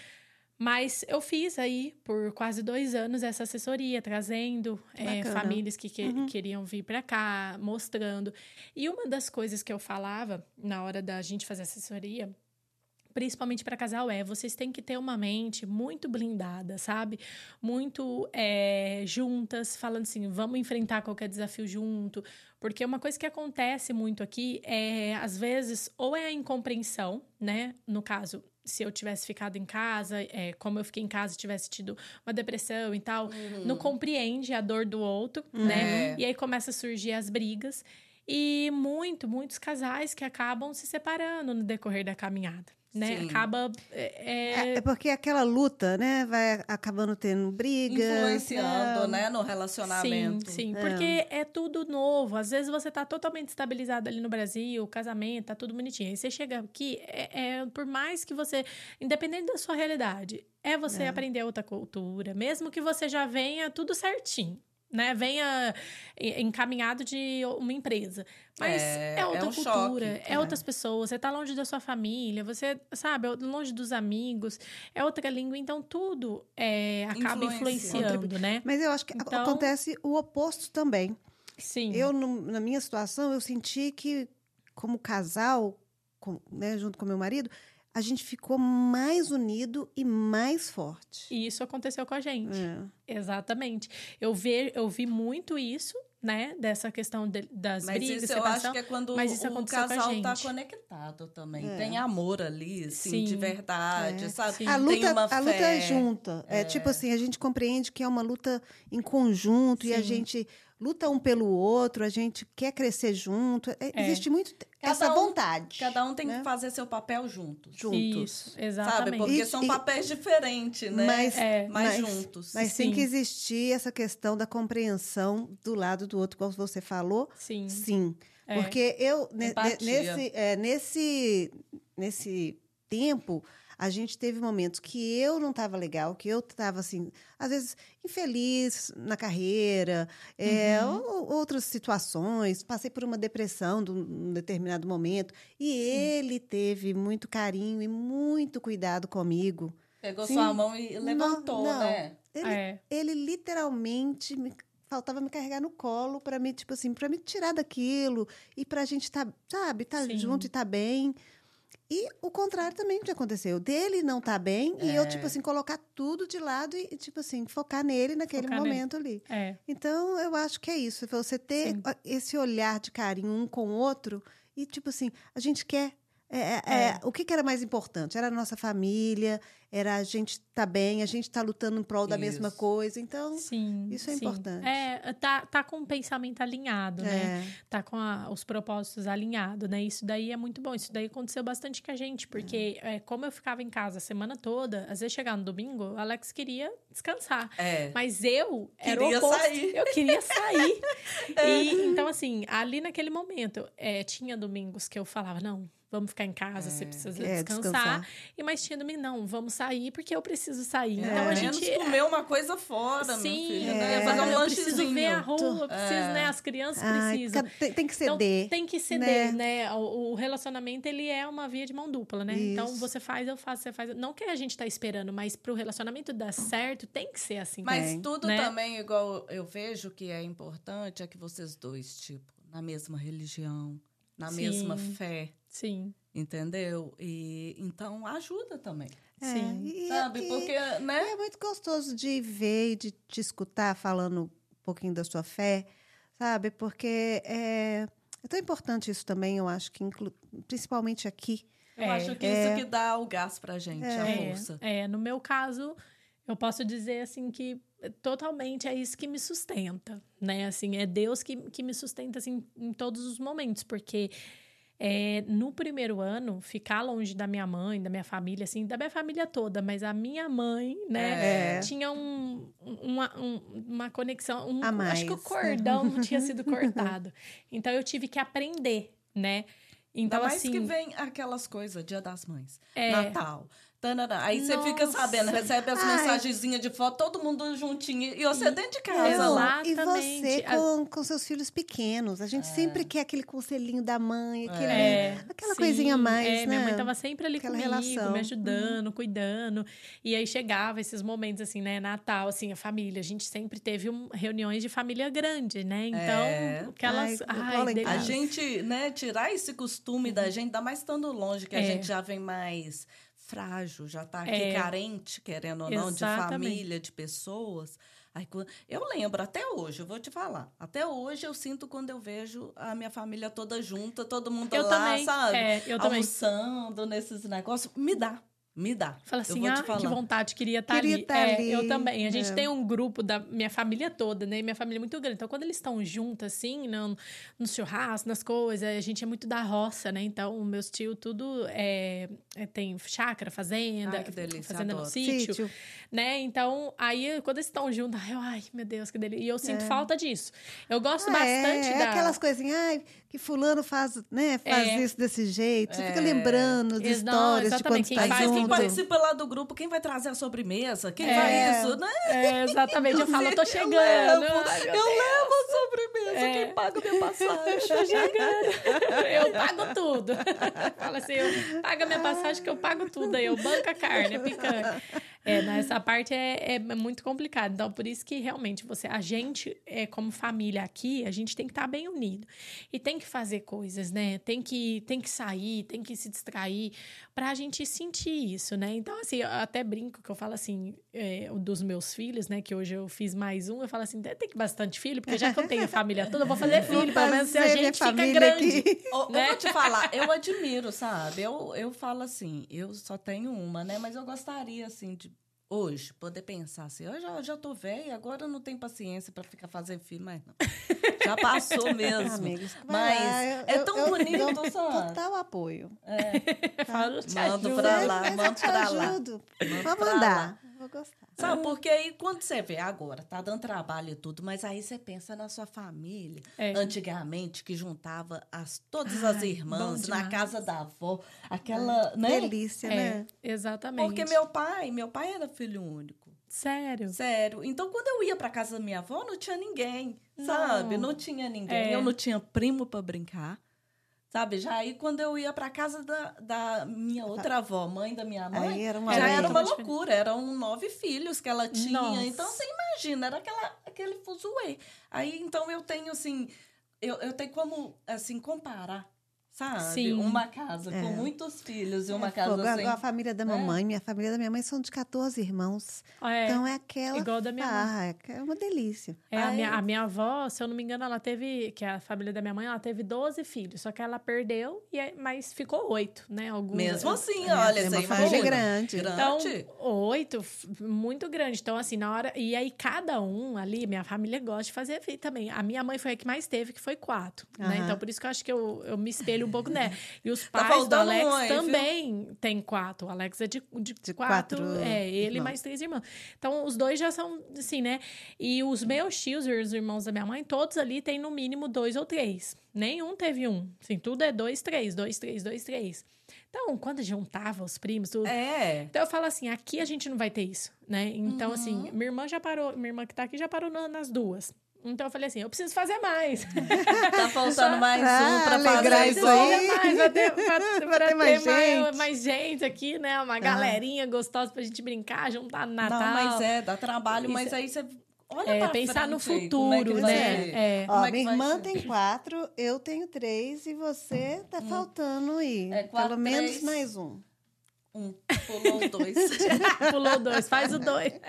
Mas eu fiz aí por quase dois anos essa assessoria, trazendo é, famílias que, que uhum. queriam vir para cá, mostrando. E uma das coisas que eu falava na hora da gente fazer assessoria principalmente para casal, é vocês têm que ter uma mente muito blindada, sabe? Muito é, juntas, falando assim, vamos enfrentar qualquer desafio junto. Porque uma coisa que acontece muito aqui é, às vezes, ou é a incompreensão, né? No caso, se eu tivesse ficado em casa, é, como eu fiquei em casa, tivesse tido uma depressão e tal, uhum. não compreende a dor do outro, uhum. né? É. E aí começa a surgir as brigas. E muito, muitos casais que acabam se separando no decorrer da caminhada né? Sim. Acaba. É, É, é porque aquela luta, né, vai acabando tendo briga. Influenciando, é, né, no relacionamento. Sim, sim. É. Porque é tudo novo. Às vezes você tá totalmente estabilizado ali no Brasil, casamento, tá tudo bonitinho. Aí você chega aqui, é, é- por mais que você. Independente da sua realidade, é você É. aprender outra cultura. Mesmo que você já venha tudo certinho. Né, venha encaminhado de uma empresa. Mas É, é, é outra um cultura, choque. é, outras pessoas, você tá longe da sua família, você, sabe, é longe dos amigos, é outra língua, então tudo é, acaba Influencia. influenciando, né? Mas eu acho que Então- acontece o oposto também. Sim. Eu, no- na minha situação, eu senti que, como casal, com- né, junto com meu marido, a gente ficou mais unido e mais forte. E isso aconteceu com a gente. É. Exatamente. Eu, ve, eu vi muito isso, né? Dessa questão de- das Mas brigas, isso eu separação. acho que é quando mas isso o aconteceu com casal tá conectado também. É. Tem amor ali, assim, Sim. de verdade, É. sabe? Sim. A Tem luta, uma a luta é fé. junta. É. tipo assim, a gente compreende que é uma luta em conjunto e a Sim. gente luta um pelo outro, a gente quer crescer junto. É, É. Existe muito Cada essa um- vontade. Cada um tem né? que fazer seu papel juntos. juntos. Isso, Sabe? exatamente. Porque E- são e- papéis diferentes, né? Mas- É, mas, mas- juntos. Mas tem Sim. que existir essa questão da compreensão do lado do outro, como você falou. Sim. Sim. É. Porque eu, Empatia. nesse, é, nesse, nesse tempo, a gente teve momentos que eu não estava legal, que eu estava, assim, às vezes infeliz na carreira, é, Uhum. ou- outras situações, passei por uma depressão de um determinado momento, e ele teve muito carinho e muito cuidado comigo. Pegou Sim. sua mão e levantou, não. né? Ele, É. ele literalmente me, faltava me carregar no colo para me tipo assim para me tirar daquilo e para a gente tá sabe tá Sim. junto e tá bem e o contrário também que aconteceu dele não tá bem e eu É. tipo assim colocar tudo de lado e tipo assim focar nele naquele Focar nele. momento ali É. então eu acho que é isso você ter Sim. esse olhar de carinho um com o outro e tipo assim a gente quer é, é, É. é, o que, que era mais importante? Era a nossa família, era a gente estar bem, a gente estar lutando em prol da mesma Isso. coisa. Então, Sim. Isso é sim. importante. É, tá, tá com o pensamento alinhado, né? é, Tá com a- os propósitos alinhados, né? Isso daí é muito bom. Isso daí aconteceu bastante com a gente, porque é, como eu ficava em casa a semana toda, às vezes chegava no domingo, o Alex queria descansar. É. Mas eu era Queria o oposto. sair. Eu queria sair. E, então, assim, ali naquele momento, é, tinha domingos que eu falava, não, vamos ficar em casa, você precisa é, descansar. descansar. E mais tinha domingo, não, vamos sair porque eu preciso sair. É, Então a menos gente. comer uma coisa fora, meu Sim, filho. é, né? Fazer um eu preciso lanchezinho. ver a rua, eu preciso, É. né? As crianças ai, precisam. tem, tem que Então, ceder. tem que ceder, né? O, o relacionamento, ele é uma via de mão dupla, né? Então, Isso. você faz, eu faço, você faz. Não que a gente tá esperando, mas pro relacionamento dar certo, tem que ser assim. Mas tudo né? também, igual eu vejo que é importante, é que vocês dois, tipo, na mesma religião, na Sim. mesma fé, Sim, entendeu? E então ajuda também. É, sim. e- Sabe? e- Porque, né? é muito gostoso de ver e de te escutar falando um pouquinho da sua fé, sabe? Porque é, é tão importante isso também, eu acho que, inclu- principalmente aqui. Eu É, acho que isso que dá o gás pra gente, a É, força. é, no meu caso, eu posso dizer assim que totalmente é isso que me sustenta, né? Assim, é Deus que, que me sustenta assim em todos os momentos, porque é, no primeiro ano, ficar longe da minha mãe, da minha família, assim, da minha família toda, mas a minha mãe, né, É. tinha um, uma, um- uma conexão, um, acho que o cordão não tinha sido cortado. Então eu tive que aprender, né? Então, Ainda mais assim, que vem aquelas coisas, Dia das Mães, É. Natal. Aí você fica Nossa. sabendo, recebe as Ai. mensagenzinhas de foto, todo mundo juntinho. E você dentro de casa Exato. lá. E você com, com seus filhos pequenos. A gente sempre quer aquele conselhinho da mãe, aquele, É, aquela sim, coisa a mais, é, né? Minha mãe tava sempre ali Aquela comigo, relação. me ajudando, cuidando. E aí chegava esses momentos, assim, né? Natal, assim, a família. A gente sempre teve um- reuniões de família grande, né? Então, É. aquelas... Ai, Ai. A gente, né, tirar esse costume da gente, ainda mais estando longe, que a É. gente já vem mais frágil, já tá aqui É. carente, querendo ou não, de família, de pessoas. Aí, eu lembro, até hoje, eu vou te falar, até hoje eu sinto quando eu vejo a minha família toda junta, todo mundo Eu lá, também, sabe? é, eu também. Almoçando nesses negócios, me dá. Me dá. Fala assim, ah, que falar. vontade, queria estar Queria ali. tá É, ali, Eu também. A gente é. tem um grupo da minha família toda, né? Minha família é muito grande. Então, quando eles estão juntos, assim, no, no churrasco, nas coisas, a gente é muito da roça, né? Então, meus tios, tudo é, é- tem chácara, fazenda, Ai, que delícia, fazenda no adoro. sítio, Sítio. né? Então, aí, quando eles estão juntos, ai, eu, ai, meu Deus, que delícia. E eu sinto É. falta disso. Eu gosto Ah, bastante é, é da... aquelas coisinhas, ai, que fulano faz, né, faz É. isso desse jeito. Você fica É. lembrando de não, histórias de quando quem está faz quem participa lá do grupo, quem vai trazer a sobremesa? Quem É. vai isso, né? É, exatamente. Eu falo, eu tô Eu chegando. levo, Ai, eu levo a sobremesa, É. quem paga minha passagem? Tô chegando. Eu pago tudo. Fala assim, eu paga minha passagem que eu pago tudo aí. Eu banco a carne, é picanha. É, nessa parte é, é muito complicado. Então, por isso que realmente você, a gente, é, como família aqui, a gente tem que estar bem unido. E tem que fazer coisas, né? Tem que, tem que sair, tem que se distrair pra gente sentir isso, né? Então, assim, eu até brinco que eu falo assim, é, dos meus filhos, né? Que hoje eu fiz mais um, eu falo assim, tem que bastante filho, porque já que eu tenho a família toda, eu vou fazer filho, pelo menos se a gente fica grande. aqui. Ô, Né? Eu vou te falar, eu admiro, sabe? Eu, eu falo assim, eu só tenho uma, né? Mas eu gostaria, assim, de hoje poder pensar assim, eu já, já tô velha, agora eu não tenho paciência pra ficar fazendo filho, mas não. Já passou mesmo. Amigos, Mas lá, eu- é eu- tão eu bonito, dou sabe? Total apoio. Eu falo, te Mando ajudo. pra lá, mando eu pra lá. Mando Vou pra mandar. Vou gostar. Sabe, porque aí quando você vê agora, tá dando trabalho e tudo, mas aí você pensa na sua família. É. Antigamente, que juntava as, todas as Ai, irmãs bom na casa da avó, aquela, né? Delícia, É, né? exatamente. Porque meu pai, meu pai era filho único. Sério. Sério. Então, quando eu ia pra casa da minha avó, não tinha ninguém, sabe? Não. Não tinha ninguém. É. Eu não tinha primo pra brincar. Sabe? Já aí, quando eu ia pra casa da, da minha outra avó, mãe da minha mãe, Aí era uma já lei. era uma diferente. loucura. Eram nove filhos que ela tinha. Nossa. Então, você imagina, era aquela, aquele fuzuê. Aí, então, eu tenho, assim... Eu, eu tenho como, assim, comparar, sabe? Sim. Uma casa É. com muitos filhos e uma É casa assim... A, a família da né? mamãe, minha família da minha mãe são de 14 irmãos. É, então é aquela igual da minha mãe. é uma delícia. é, a, minha, a minha avó, se eu não me engano, ela teve, que é a família da minha mãe, ela teve 12 filhos, só que ela perdeu, e aí- mas ficou oito, né? Alguns, Mesmo assim, É, olha, é uma família imagina. grande. Então, Grande. oito, muito grande. Então, assim, na hora. E aí, cada um ali, minha família gosta de fazer também. A minha mãe foi a que mais teve, que foi quatro. Né? Aham. Então, por isso que eu acho que eu, eu me espelho um pouco nela. E os Tá pais do Alex um aí, viu? também tem quatro. O Alex é de, de, De quatro. quatro é, ele irmãos. mais três irmãos. Então, os dois já são, assim, né? E os meus tios, os irmãos da minha mãe, todos ali têm no mínimo dois ou três. Nenhum teve um. Assim, tudo é dois, três, dois, três, dois, três. Então, quando juntava os primos, tudo, É. então eu falo assim, aqui a gente não vai ter isso, né? Então, Uhum. assim, minha irmã já parou, minha irmã que tá aqui já parou na- nas duas. Então eu falei assim, eu preciso fazer mais. Tá faltando mais um Ah, pra alegrar isso aí. mais, pra ter, pra, pra ter mais gente. mais gente aqui, né? Uma galerinha gostosa pra gente brincar, juntar no Natal. Não, mas é, dá trabalho, Isso mas aí você olha É, pra pensar no frente, como é futuro, né? É. Como Ó, é minha irmã ser? tem quatro, eu tenho três e você tá faltando aí. É, quatro, Pelo menos três. mais um. Um, pulou dois. Pulou dois, faz o dois.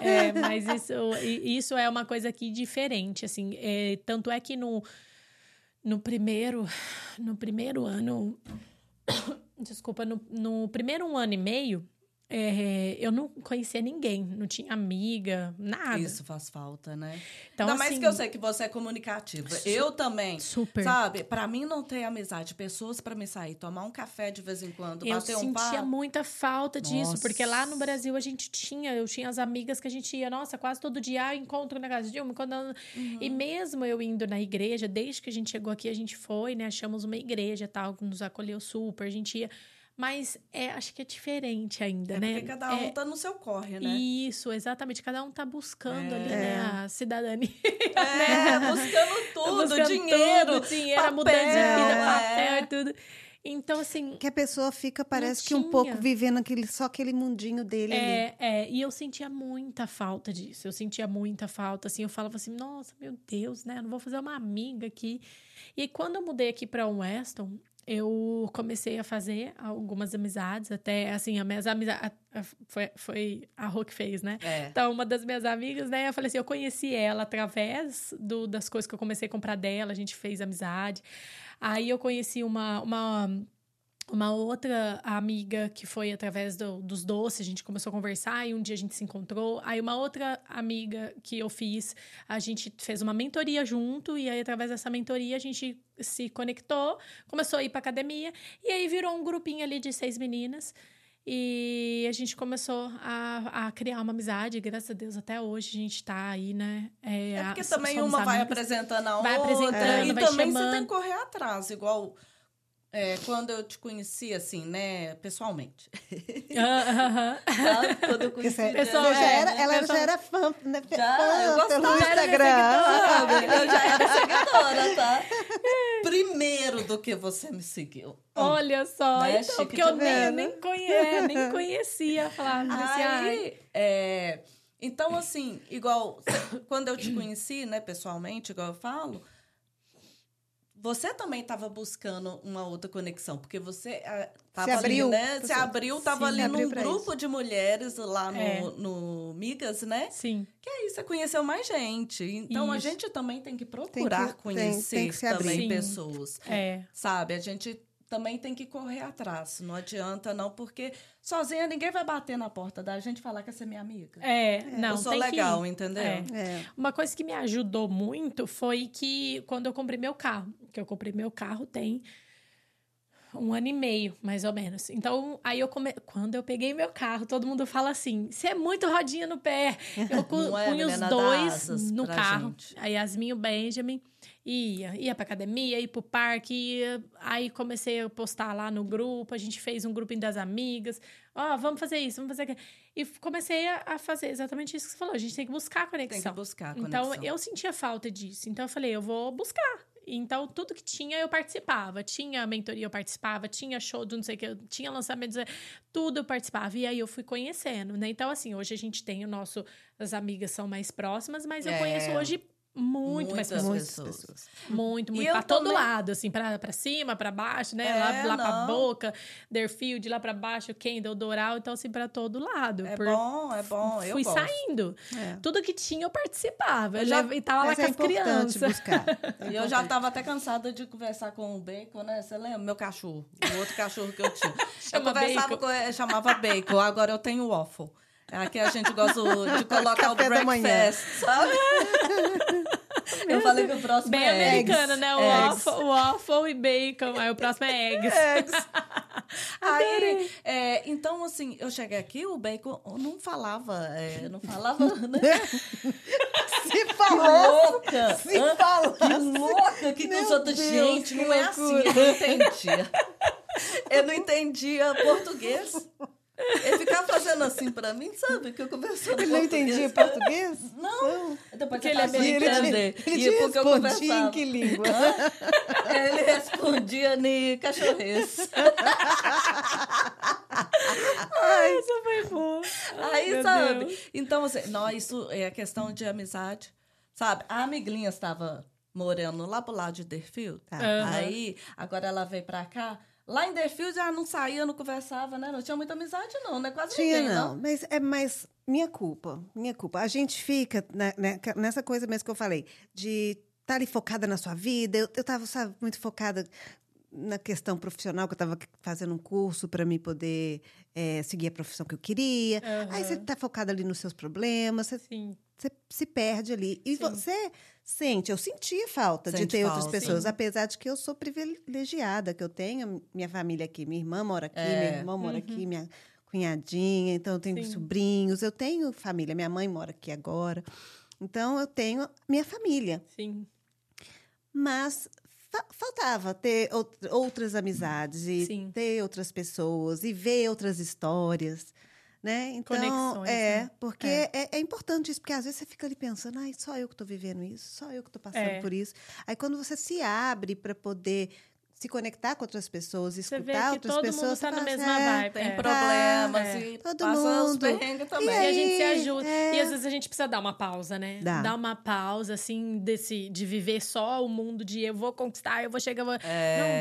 É, mas isso, isso é uma coisa aqui diferente, assim. é, tanto é que no, no primeiro no primeiro ano, desculpa, no, no primeiro um ano e meio, é, eu não conhecia ninguém, não tinha amiga, nada. Isso faz falta, né? Então, Ainda mais assim, que eu sei que você é comunicativa. Eu também. Super. Sabe? Pra mim não ter amizade, pessoas pra me sair, tomar um café de vez em quando, Eu bater um sentia papo. muita falta disso, Nossa. porque lá no Brasil a gente tinha, eu tinha as amigas que a gente ia, nossa, quase todo dia, ah, encontro na casa de uma, quando Uhum. e mesmo eu indo na igreja, desde que a gente chegou aqui, a gente foi, né, achamos uma igreja, tal, que nos acolheu super, a gente ia, mas é, acho que é diferente ainda, É né? porque cada um É, tá no seu corre, né? Isso, exatamente, cada um tá buscando ali, É. né, a cidadania. É, buscando tudo, buscando dinheiro. tudo, dinheiro, papel, mudança de vida, é. papel e tudo. Então, assim, Que a pessoa fica, parece que um pouco vivendo aquele, só aquele mundinho dele ali. É, é, e eu sentia muita falta disso. Eu sentia muita falta, assim. Eu falava assim, nossa, meu Deus, né? Eu não vou fazer uma amiga aqui. E aí, quando eu mudei aqui para Weston, eu comecei a fazer algumas amizades. Até, assim, as minhas amizades... Foi, foi a Rô que fez, né? É. Então, uma das minhas amigas, né? Eu falei assim, eu conheci ela através do, das coisas que eu comecei a comprar dela. A gente fez amizade. Aí, eu conheci uma... uma uma outra amiga que foi através do- dos doces, a gente começou a conversar e um dia a gente se encontrou. Aí uma outra amiga que eu fiz, a gente fez uma mentoria junto e aí através dessa mentoria a gente se conectou, começou a ir pra academia e aí virou um grupinho ali de seis meninas. E a gente começou a, a criar uma amizade, graças a Deus, até hoje a gente tá aí, né? É porque a- também uma vai amigas. apresentando a Vai outra. apresentando, e vai também você chamando. tem que correr atrás, igual é, quando eu te conheci, assim, né, pessoalmente. Quando eu conheci. Pessoal, já era, né? ela Pessoal- já era fã, né? Já, fã eu gostava, pelo já era Instagram. Sabe? Eu já era seguidora, tá? Primeiro do que você me seguiu. Olha só, Né? então, Chique porque eu nem, nem, conhe- nem conhecia falar Aí, é, então, assim, igual quando eu te conheci, né, pessoalmente, igual eu falo, você também estava buscando uma outra conexão, porque você ah, tava abriu. ali, né? Se Você- abriu, tava Sim, ali num grupo de mulheres lá no, É. no Migas, né? sim, Que aí você conheceu mais gente. Então, a Isso. gente também tem que procurar tem- conhecer tem que se abrir. também Sim. pessoas. é. Sabe? A gente também tem que correr atrás. Não adianta, não, porque sozinha ninguém vai bater na porta da gente e falar que essa é minha amiga. É, não, eu sou tem legal, entendeu? É. É. Uma coisa que me ajudou muito foi que quando eu comprei meu carro, que eu comprei meu carro tem um ano e meio, mais ou menos. Então, aí eu come... quando eu peguei meu carro, todo mundo fala assim: você é muito rodinha no pé. Eu cu- Não é, os dois no carro. gente. A Yasmin e o Benjamin ia, ia pra academia, ia pro parque, ia... aí comecei a postar lá no grupo, a gente fez um grupinho das amigas. Ó, vamos fazer isso, vamos fazer aquilo. E comecei a, fazer exatamente isso que você falou. A gente tem que buscar a Tem conexão. que buscar a Então, conexão. eu sentia falta disso. Então, eu falei, eu vou buscar. Então, tudo que tinha, eu participava. Tinha mentoria, eu participava. Tinha show do não sei o que, tinha lançamento, tudo eu participava. E aí, eu fui conhecendo, né? Então, assim, hoje a gente tem o nosso... As amigas são mais próximas, mas eu É. conheço hoje muito mais Muitas pessoas. Muitas pessoas. Muito, E muito. eu Pra todo também- lado, assim, pra, pra cima, pra baixo, né? É, lá lá pra boca, Deerfield, lá pra baixo, Kendall, Doral. Então, assim, pra todo lado. É Por- bom, é bom. Eu Fui gosto. saindo. É. Tudo que tinha, eu participava. Eu Eu já- e tava lá com é as crianças. buscar. E eu já tava até cansada de conversar com o Bacon, né? Você lembra? Meu cachorro. O outro cachorro que eu tinha. eu conversava Bacon. com ele, chamava Bacon. Agora eu tenho waffle. Aqui a gente gosta de colocar o breakfast, sabe? eu falei que o próximo Bem é americana, eggs. né? O waffle, waffle e bacon. Aí o próximo é eggs. Eggs. Aí, é, então, assim, eu cheguei aqui, o Bacon não falava, é, não falava, né? Se Que falou, louca! se falou. Que louca que Meu os outros. Deus, Gente, não é assim, eu não entendia. Eu não entendia português. Ele ficava fazendo assim pra mim, sabe? Que eu conversava Ele não entendia português? Não. Depois Porque você ele é passou a E ele, te, ele E te porque eu respondia conversava. em que língua? Ele respondia em cachorrês. Essa foi boa. Ai, Aí, meu sabe? Deus. Então, assim, não, isso é questão de amizade. Sabe? A amiguinha estava morando lá pro lado de Deerfield. Tá. Aham. Aí, agora ela veio pra cá. Lá em Deerfield, ela não saía, não conversava, né? Não tinha muita amizade, não, né? Quase Tinha, ninguém, não. Mas é mais minha culpa. Minha culpa. A gente fica né, né, nessa coisa mesmo que eu falei, de estar ali focada na sua vida. Eu, eu tava, sabe, muito focada na questão profissional, que eu estava fazendo um curso para me poder eh, seguir a profissão que eu queria. Aí você está focada ali nos seus problemas, você, você se perde ali. E Sim. você sente, eu sentia falta de Sente ter outras falta. pessoas, Sim. apesar de que eu sou privilegiada, que eu tenho minha família aqui, minha irmã mora aqui, É. meu irmão mora aqui, minha cunhadinha, então eu tenho Uhum. Sim. sobrinhos, eu tenho família, minha mãe mora aqui agora. Então eu tenho minha família, Sim. mas fa- faltava ter out- outras amizades e Sim. ter outras pessoas e ver outras histórias. Né? Então, Conexões, é, né? porque É. é. É, importante isso, porque às vezes você fica ali pensando, ai, só eu que estou vivendo isso, só eu que estou passando É. por isso. Aí quando você se abre para poder se conectar com outras pessoas, Você vê escutar que outras todo pessoas, mundo tá você na fala mesma assim, vibe. Tem É. problemas É. e Todo mundo. perrengues também. E a gente se aí, ajuda. é. E às vezes a gente precisa dar uma pausa, né? Dá. Dar uma pausa, assim, desse, de viver só o mundo de eu vou conquistar, eu vou chegar. eu Vou... Não,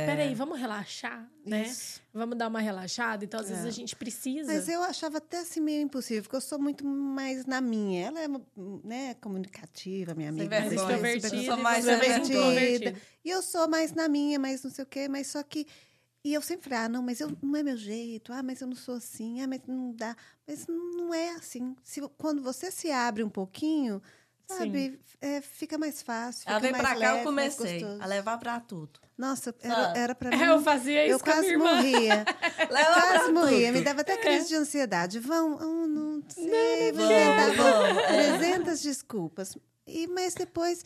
peraí, vamos relaxar, né? Isso. Vamos dar uma relaxada. Então, às vezes, É. a gente precisa. Mas eu achava até assim meio impossível, porque eu sou muito mais na minha. Ela é né, comunicativa, minha amiga. mais vergonha. extrovertida. Eu sou mais é extrovertida. E eu sou mais na minha, mais não sei o quê, mas só que E eu sempre falei, ah, não, mas eu, não é meu jeito, ah, mas eu não sou assim, ah, mas não dá. Mas não é assim. Se, quando você se abre um pouquinho, sabe, é, fica mais fácil. Fica Ela vem mais pra cá, leve, eu comecei a levar pra tudo. Nossa, era, era pra mim. Eu fazia isso Eu com a quase minha irmã. morria. Quase morria. tudo. Me dava até crise de ansiedade. Vão, oh, não sei. não dava Vamos, é. 300 desculpas. E, mas depois.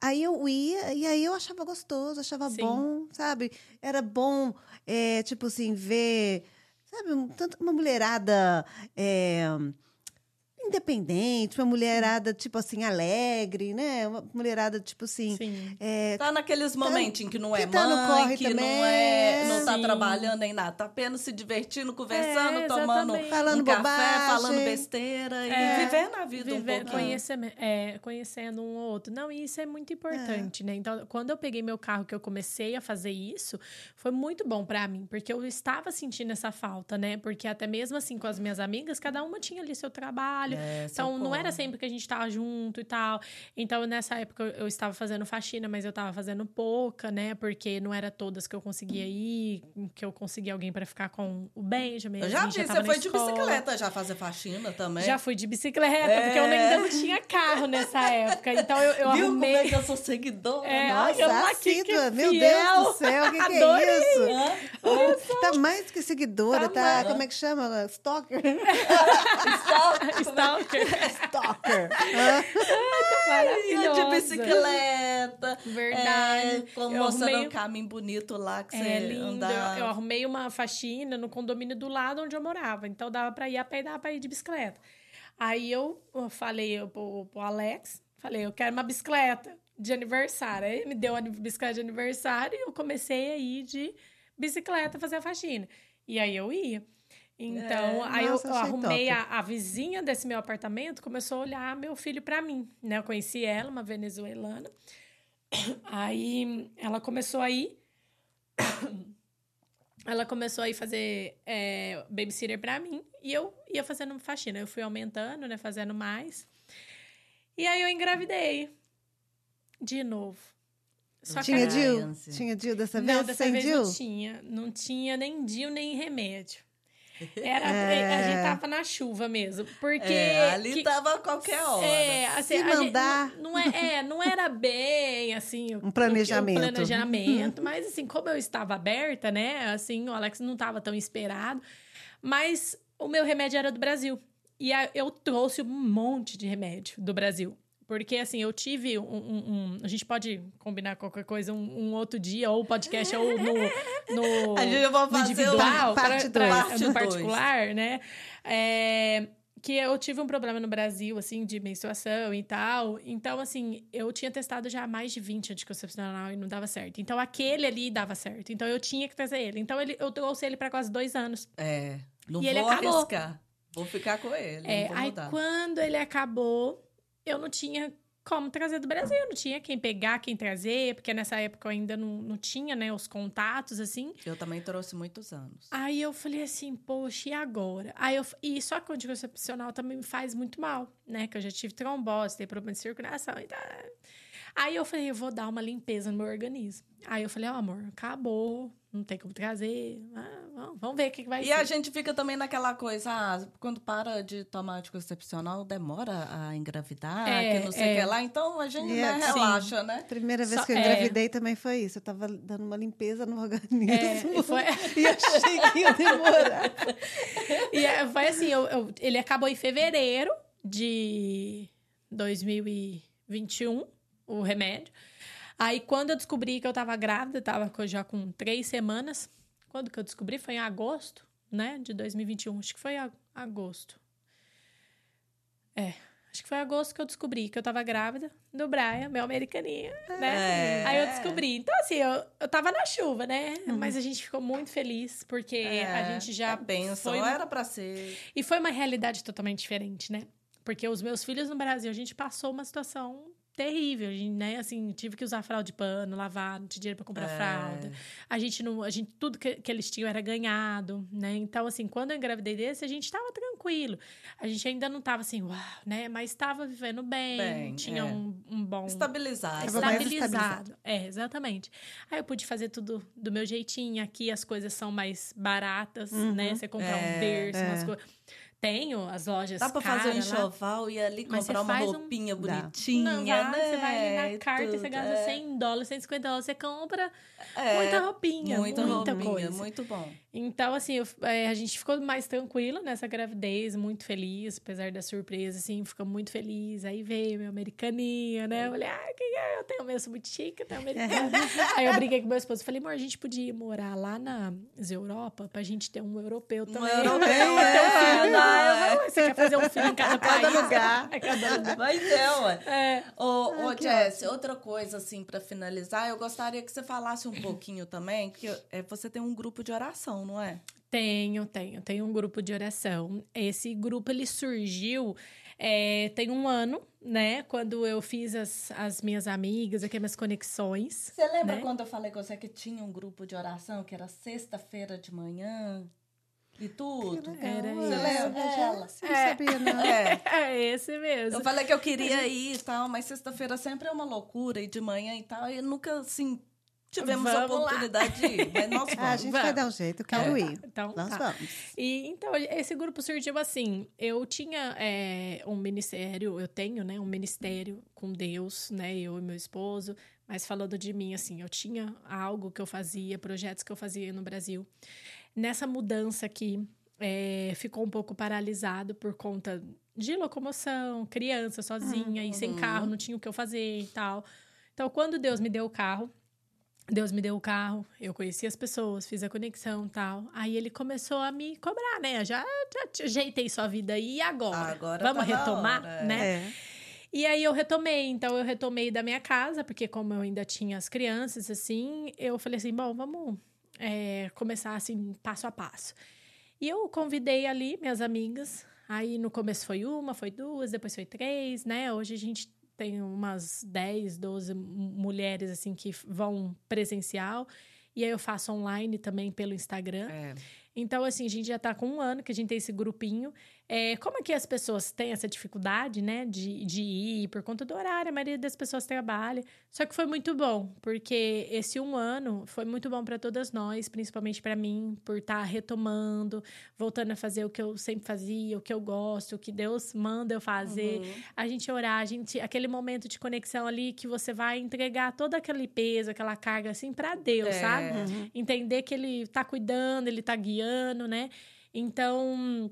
Aí eu ia, e aí eu achava gostoso, achava Sim. bom, sabe? Era bom, é, tipo assim, ver, sabe, um- tanto uma mulherada é, independente, uma mulherada, tipo assim, alegre, né? Uma mulherada, tipo assim, Sim. é, Tá naqueles momentinhos que não é que tá no mãe, corre que também, não é, não tá Sim. trabalhando nem nada, tá apenas se divertindo, conversando, É, tomando. Falando um café, bobagem. falando besteira É. e vivendo a vida Viver- um pouquinho. conhecer- é, conhecendo um ou outro. Não, e isso é muito importante, né? Então, quando eu peguei meu carro, que eu comecei a fazer isso, foi muito bom pra mim, porque eu estava sentindo essa falta, né? Porque até mesmo assim, com as minhas amigas, cada uma tinha ali seu trabalho. É, seu então, não era sempre que a gente estava junto e tal. Então, nessa época, eu- estava fazendo faxina, mas eu estava fazendo pouca, né? Porque não era todas que eu conseguia ir, que eu conseguia alguém pra ficar com o Benjamin. Eu já vi, tava você foi de escola. bicicleta já fazer faxina também. Já fui de bicicleta, porque eu É. ainda não tinha carro nessa época. Então eu, eu Viu arrumei. como é que eu sou seguidora? É, Nossa. eu que- assídua. Meu. Deus do céu, o que, que é isso? Hã? Tá mais que seguidora, Tá tá? Como é que chama? Stalker? Stalker. Stalker. Hã? Ia de Maravilhosa. bicicleta. Verdade. É, com- Eu mostrando arrumei- um caminho bonito lá que É você lindo. andava. Eu arrumei uma faxina no condomínio do lado onde eu morava. Então dava pra ir a pé e dava pra ir de bicicleta. Aí eu eu falei pro, pro Alex, falei, eu quero uma bicicleta de aniversário. Aí ele me deu a bicicleta de aniversário e eu comecei a ir de bicicleta fazer a faxina. E aí eu ia. Então, É, aí nossa, eu, eu arrumei a, a vizinha desse meu apartamento, começou a olhar meu filho pra mim, né? Eu conheci ela, uma venezuelana. Aí ela começou a ir. Ela começou a ir fazer é, babysitter pra mim e eu ia fazendo faxina. Eu fui aumentando, né? Fazendo mais. E aí eu engravidei. De novo. Só que Tinha Ai, Dil? Tinha Dil dessa não, vez? dessa Sem vez Dil? não tinha. Não tinha nem DIU, nem remédio. Era, É. A gente tava na chuva mesmo. Porque. É, ali que- tava a qualquer hora. É, assim, Se a gente- mandar. não, é, é, não era bem, assim... Um planejamento. O, planejamento, mas assim, como eu estava aberta, né? Assim, o Alex não estava tão esperado. Mas o meu remédio era do Brasil. E eu trouxe um monte de remédio do Brasil. Porque, assim, eu tive um... um- um- a gente pode combinar qualquer coisa um, um outro dia, ou podcast, ou no... no A gente vai fazer individual, parte pra- pra- dois. Parte no dois. particular, né? É, que eu tive um problema no Brasil, assim, de menstruação e tal. Então, assim, eu tinha testado já mais de 20 anticoncepcional e não dava certo. Então, aquele ali dava certo. Então, eu tinha que trazer ele. Então, ele, eu trouxe ele para quase dois anos. É, não E vou ele acabou. arriscar. Vou ficar com ele, É, aí, mudar. quando ele acabou, eu não tinha como trazer do Brasil. Não tinha quem pegar, quem trazer. Porque nessa época eu ainda não, não tinha, né, os contatos, assim. Eu também trouxe muitos anos. Aí eu falei assim, poxa, e agora? Aí eu, e só que o anticoncepcional também me faz muito mal, né? Que eu já tive trombose, tenho problema de circulação e tal. Aí eu falei, eu vou dar uma limpeza no meu organismo. Aí eu falei, ó, amor, acabou, não tem como trazer. Ah, vamos- ver o que, que vai E ser. a gente fica também naquela coisa, ah, quando para de tomar anticoncepcional, demora a engravidar, É, que não sei o é. que lá. Então a gente É, né, sim. relaxa, né? Primeira vez Só- que eu é. engravidei também foi isso. Eu tava dando uma limpeza no organismo. É, e foi, E achei que ia demorar. e é, foi assim, eu- eu- ele acabou em fevereiro de 2021, o remédio. Aí, quando eu descobri que eu tava grávida, tava já com três semanas. Quando que eu descobri? Foi em agosto, né? De 2021. Acho que foi a- agosto. É, acho que foi agosto que eu descobri que eu tava grávida do Brian, meu americaninho, né? É. Aí eu descobri. Então, assim, eu, eu tava na chuva, né? Mas a gente ficou muito feliz, porque a gente já É benção, foi era pra ser. e foi uma realidade totalmente diferente, né? Porque os meus filhos no Brasil, a gente passou uma situação terrível, né? Assim, tive que usar fralda de pano, lavar, não tinha dinheiro para comprar É. fralda. A gente não, a gente tudo que, que eles tinham era ganhado, né? Então assim, quando eu engravidei desse, a gente tava tranquilo. A gente ainda não tava assim, uau, né? Mas estava vivendo bem, Bem, tinha é. um, um bom Estabilizado. Mais estabilizado. É, exatamente. Aí eu pude fazer tudo do meu jeitinho. Aqui as coisas são mais baratas, né? Você comprar É, um berço, é. umas coisas. Tenho as lojas Dá pra fazer um lá. enxoval e ali comprar você uma um- roupinha Dá. bonitinha, Não, vai, né? Você vai ali na carta, você tudo, gasta é. 100 dólares, 150 dólares, você compra É, muita roupinha, muita, muita, roupinha, coisa. muito bom. Então, assim, eu- é, a gente ficou mais tranquila nessa gravidez, muito feliz, apesar da surpresa, assim, ficou muito feliz. Aí veio meu americaninha, né? Eu falei, ah, que é? Eu tenho eu sou muito chique, eu tenho americano. Aí eu briguei com meu esposo, falei, amor, a gente podia ir morar lá nas Europa pra gente ter um europeu também. europeu, um filho é, lá. Eu é. falei, Você quer fazer um filho em cada país? lugar. É cada lugar. Mas é, ué. É. Ô, Jess, outra coisa, assim, pra finalizar, eu gostaria que você falasse um pouquinho também, que é, você tem um grupo de oração, não é? Tenho, tenho. Tenho um grupo de oração. Esse grupo, ele surgiu é, tem um ano, né? Quando eu fiz as, as minhas amigas, aqui minhas conexões. Você lembra Né? quando eu falei com você que tinha um grupo de oração, que era sexta-feira de manhã e tudo? Era. Você lembra já- dela? Você não sabia, não. É. É esse mesmo. Eu falei que eu queria ir e tal, mas sexta-feira sempre é uma loucura, e de manhã e tal, e nunca, assim, tivemos a Vamos lá. oportunidade de ir. Mas nós Ah, a vamos. gente Vamos. vai dar um jeito, quero ir. Então, Nós tá. vamos. E então, esse grupo surgiu assim. Eu tinha é, um ministério, eu tenho, né, um ministério com Deus, né, eu e meu esposo. Mas falando de mim, assim, eu tinha algo que eu fazia, projetos que eu fazia no Brasil. Nessa mudança aqui, é, ficou um pouco paralisado por conta de locomoção, criança sozinha e sem Uhum. carro, não tinha o que eu fazer e tal. Então, quando Deus me deu o carro, Deus me deu o carro, eu conheci as pessoas, fiz a conexão e tal. Aí ele começou a me cobrar, né? Eu Já, já te ajeitei sua vida aí, e agora? Agora Vamos tá retomar, hora, né? É. E aí eu retomei, então eu retomei da minha casa, porque como eu ainda tinha as crianças, assim, eu falei assim, bom, vamos é, começar assim, passo a passo. E eu convidei ali minhas amigas, aí no começo foi uma, foi duas, depois foi três, né? Hoje a gente tem umas 10, 12 m- mulheres, assim, que vão presencial. E aí eu faço online também pelo Instagram. É. Então, assim, a gente já tá com um ano que a gente tem esse grupinho. É, como é que as pessoas têm essa dificuldade, né, de, de ir por conta do horário? A maioria das pessoas trabalha. Só que foi muito bom, porque esse um ano foi muito bom para todas nós, principalmente para mim, por estar retomando, voltando a fazer o que eu sempre fazia, o que eu gosto, o que Deus manda eu fazer. Uhum. A gente orar, a gente, aquele momento de conexão ali que você vai entregar todo aquele peso, aquela carga assim para Deus, É. sabe? Uhum. entender que ele tá cuidando, ele tá guiando, né? Então.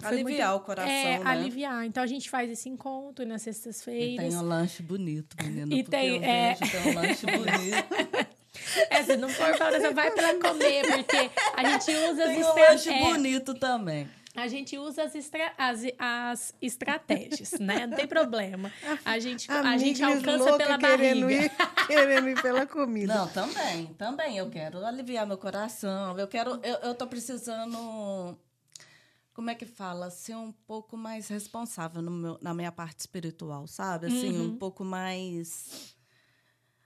Foi Aliviar muito- o coração, É, né? aliviar. Então a gente faz esse encontro nas E sextas-feiras. tem um lanche bonito, menina. E porque tem- eu é. vejo, tem um lanche bonito. É, se não for para você vai pra comer, porque a gente usa as tem um lanche estratégias. bonito também. A gente usa as, estra- as, as estratégias, né? Não tem problema. A gente, a gente alcança pela querendo barriga. ir, querendo ir pela comida. Não, também, também. Eu quero aliviar meu coração. Eu quero. Eu, eu tô precisando. Como é que fala? Ser um pouco mais responsável no meu, na minha parte espiritual, sabe? Assim, Uhum. um pouco mais.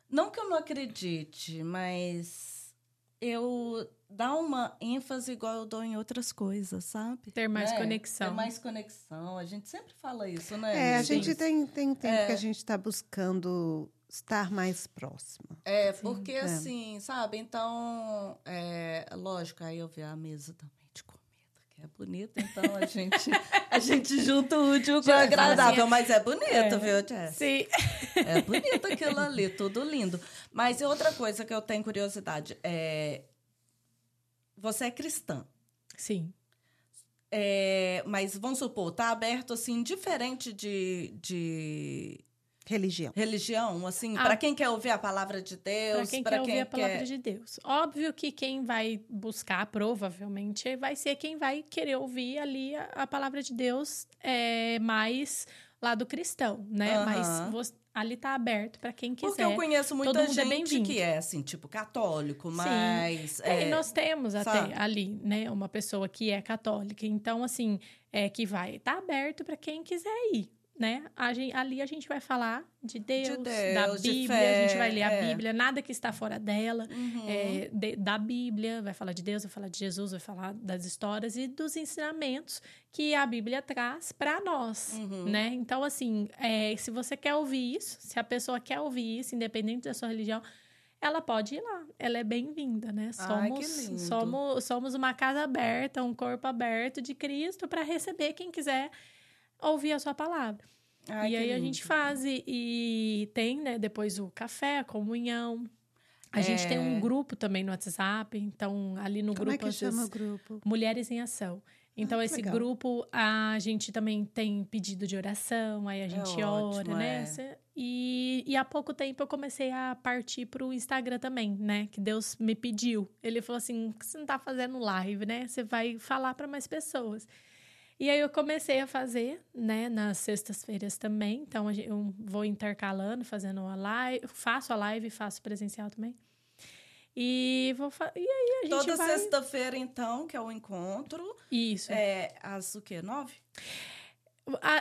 Não que eu não acredite, mas eu dar uma ênfase igual eu dou em outras coisas, sabe? Ter mais Né? conexão. Ter mais conexão. A gente sempre fala isso, né? É, a Sim. gente tem, tem tempo É. que a gente está buscando estar mais próxima. É, porque É. assim, sabe? Então, é, lógico, aí eu vi a mesa também que é bonita, então a gente, a gente junta o útil com o agradável, mas é bonito, É. viu, Jess? Sim. É bonito aquilo ali, tudo lindo. Mas outra coisa que eu tenho curiosidade é. Você é cristã. Sim. É, mas vamos supor, tá aberto assim, diferente de, de Religião. religião, assim, Ah. para quem quer ouvir a palavra de Deus, Para quem pra quer ouvir a palavra de Deus. Óbvio que quem vai buscar, provavelmente, vai ser quem vai querer ouvir ali a, a palavra de Deus é, mais lado cristão, né? Aham. Mas vo- ali tá aberto para quem quiser. Porque eu conheço muita todo mundo é gente bem-vindo. que é assim, tipo, católico, Sim. mas. Tem, é, nós temos até sabe? ali, né, uma pessoa que é católica. Então, assim, é que vai tá aberto para quem quiser ir, né? A gente, ali a gente vai falar de Deus, Deus, da de Bíblia, fé, a gente vai ler a é. Bíblia, nada que está fora dela, Uhum. é, de- da Bíblia, vai falar de Deus, vai falar de Jesus, vai falar das histórias e dos ensinamentos que a Bíblia traz para nós, Uhum. né? Então, assim, é, se você quer ouvir isso, se a pessoa quer ouvir isso, independente da sua religião, ela pode ir lá, ela é bem-vinda, né? Ai, que Somos, lindo. somos, somos uma casa aberta, um corpo aberto de Cristo para receber quem quiser ouvir a sua palavra. Ai, e aí a lindo. gente faz e, e tem, né, depois o café, a comunhão. A gente tem um É. grupo também no WhatsApp, então ali no Como grupo é que chama o grupo? Mulheres em Ação. Então, Ah, esse legal. grupo, a gente também tem pedido de oração, aí a gente ora, ótimo, né? é. E, e há pouco tempo eu comecei a partir pro Instagram também, né? Que Deus me pediu. Ele falou assim: "Por que você não tá fazendo live, né? Você vai falar para mais pessoas. E aí eu comecei a fazer, né, nas sextas-feiras também. Então eu vou intercalando, fazendo a live, faço a live, faço presencial também. E vou fa- e aí a gente Toda vai sexta-feira, então, que é o encontro, Isso. é às o quê? Nove?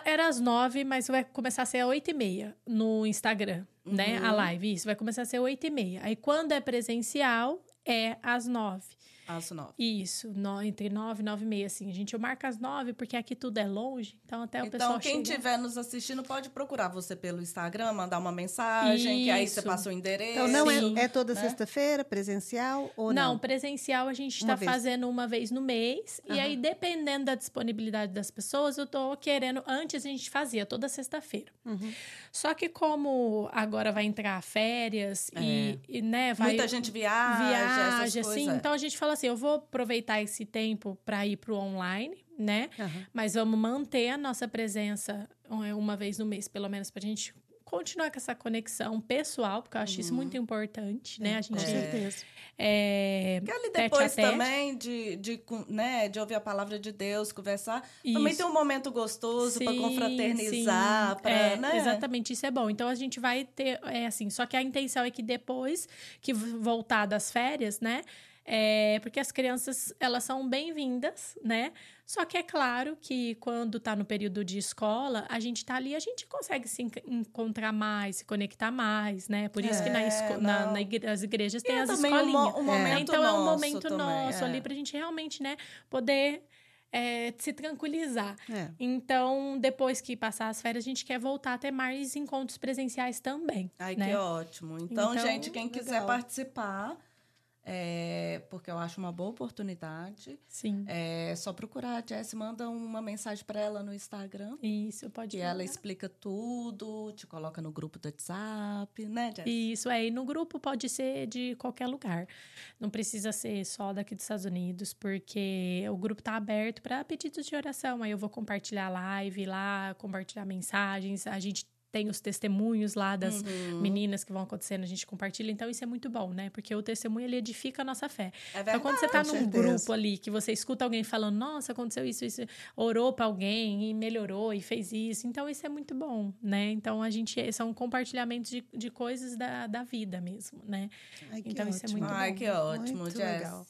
Era às nove, mas vai começar a ser às oito e meia no Instagram, né? A Uhum. live, isso. Vai começar a ser oito e meia. Aí, quando é presencial, é às nove. Às nove. Isso, no- entre nove e nove e meia, assim. A gente marca às nove, porque aqui tudo é longe. Então, até o pessoal Então, quem estiver nos assistindo pode procurar você pelo Instagram, mandar uma mensagem, que aí você Isso. passa o endereço. Então, não Sim. é, é toda né? sexta-feira, presencial ou não, não? presencial a gente está fazendo uma vez no mês. E Aham. aí, dependendo da disponibilidade das pessoas, eu tô querendo. Antes a gente fazia toda sexta-feira. Uhum. Só que como agora vai entrar férias e, e, né, vai. Muita gente viaja, viaja, essas assim. coisas. Então a gente fala assim: eu vou aproveitar esse tempo para ir pro online, né? Aham. Mas vamos manter a nossa presença é, uma vez no mês, pelo menos, pra gente continuar com essa conexão pessoal, porque eu acho isso Uhum. muito importante, né? A Com gente. certeza. É, Porque ali tete a depois tete. também de, de, né, de ouvir a palavra de Deus, conversar. Isso. Também tem um momento gostoso para confraternizar, para, É, né? Exatamente, isso é bom. Então a gente vai ter, é assim, só que a intenção é que depois que voltar das férias, né? É, porque as crianças, elas são bem-vindas, né? Só que é claro que quando tá no período de escola, a gente tá ali, a gente consegue se enc- encontrar mais, se conectar mais, né? Por isso que na É, esco- na, na igre- as igrejas E tem é as um, escolinhas. um É. momento Então é um momento também, nosso é. ali pra gente realmente, né, poder é, se tranquilizar. É. Então, depois que passar as férias, a gente quer voltar a ter mais encontros presenciais também. Ai, né? que ótimo. Então, Então, gente, quem quiser legal. participar, é, porque eu acho uma boa oportunidade, Sim. é só procurar a Jess, manda uma mensagem para ela no Instagram. Isso, pode ela mandar. explica tudo, te coloca no grupo do WhatsApp, né, Jess? Isso, é. E no grupo pode ser de qualquer lugar. Não precisa ser só daqui dos Estados Unidos, porque o grupo tá aberto para pedidos de oração. Aí eu vou compartilhar live lá, compartilhar mensagens. A gente tem os testemunhos lá das Uhum. meninas que vão acontecendo, a gente compartilha. Então, isso é muito bom, né? Porque o testemunho, ele edifica a nossa fé. É Então, verdade. quando você tá com num certeza. grupo ali, que você escuta alguém falando, nossa, aconteceu isso, isso, orou pra alguém e melhorou e fez isso. Então, isso é muito bom, né? Então, a gente, são compartilhamentos de, de coisas da, da vida mesmo, né? Ai, que Então, isso é muito Ai, bom. que ótimo, Muito Jess. legal.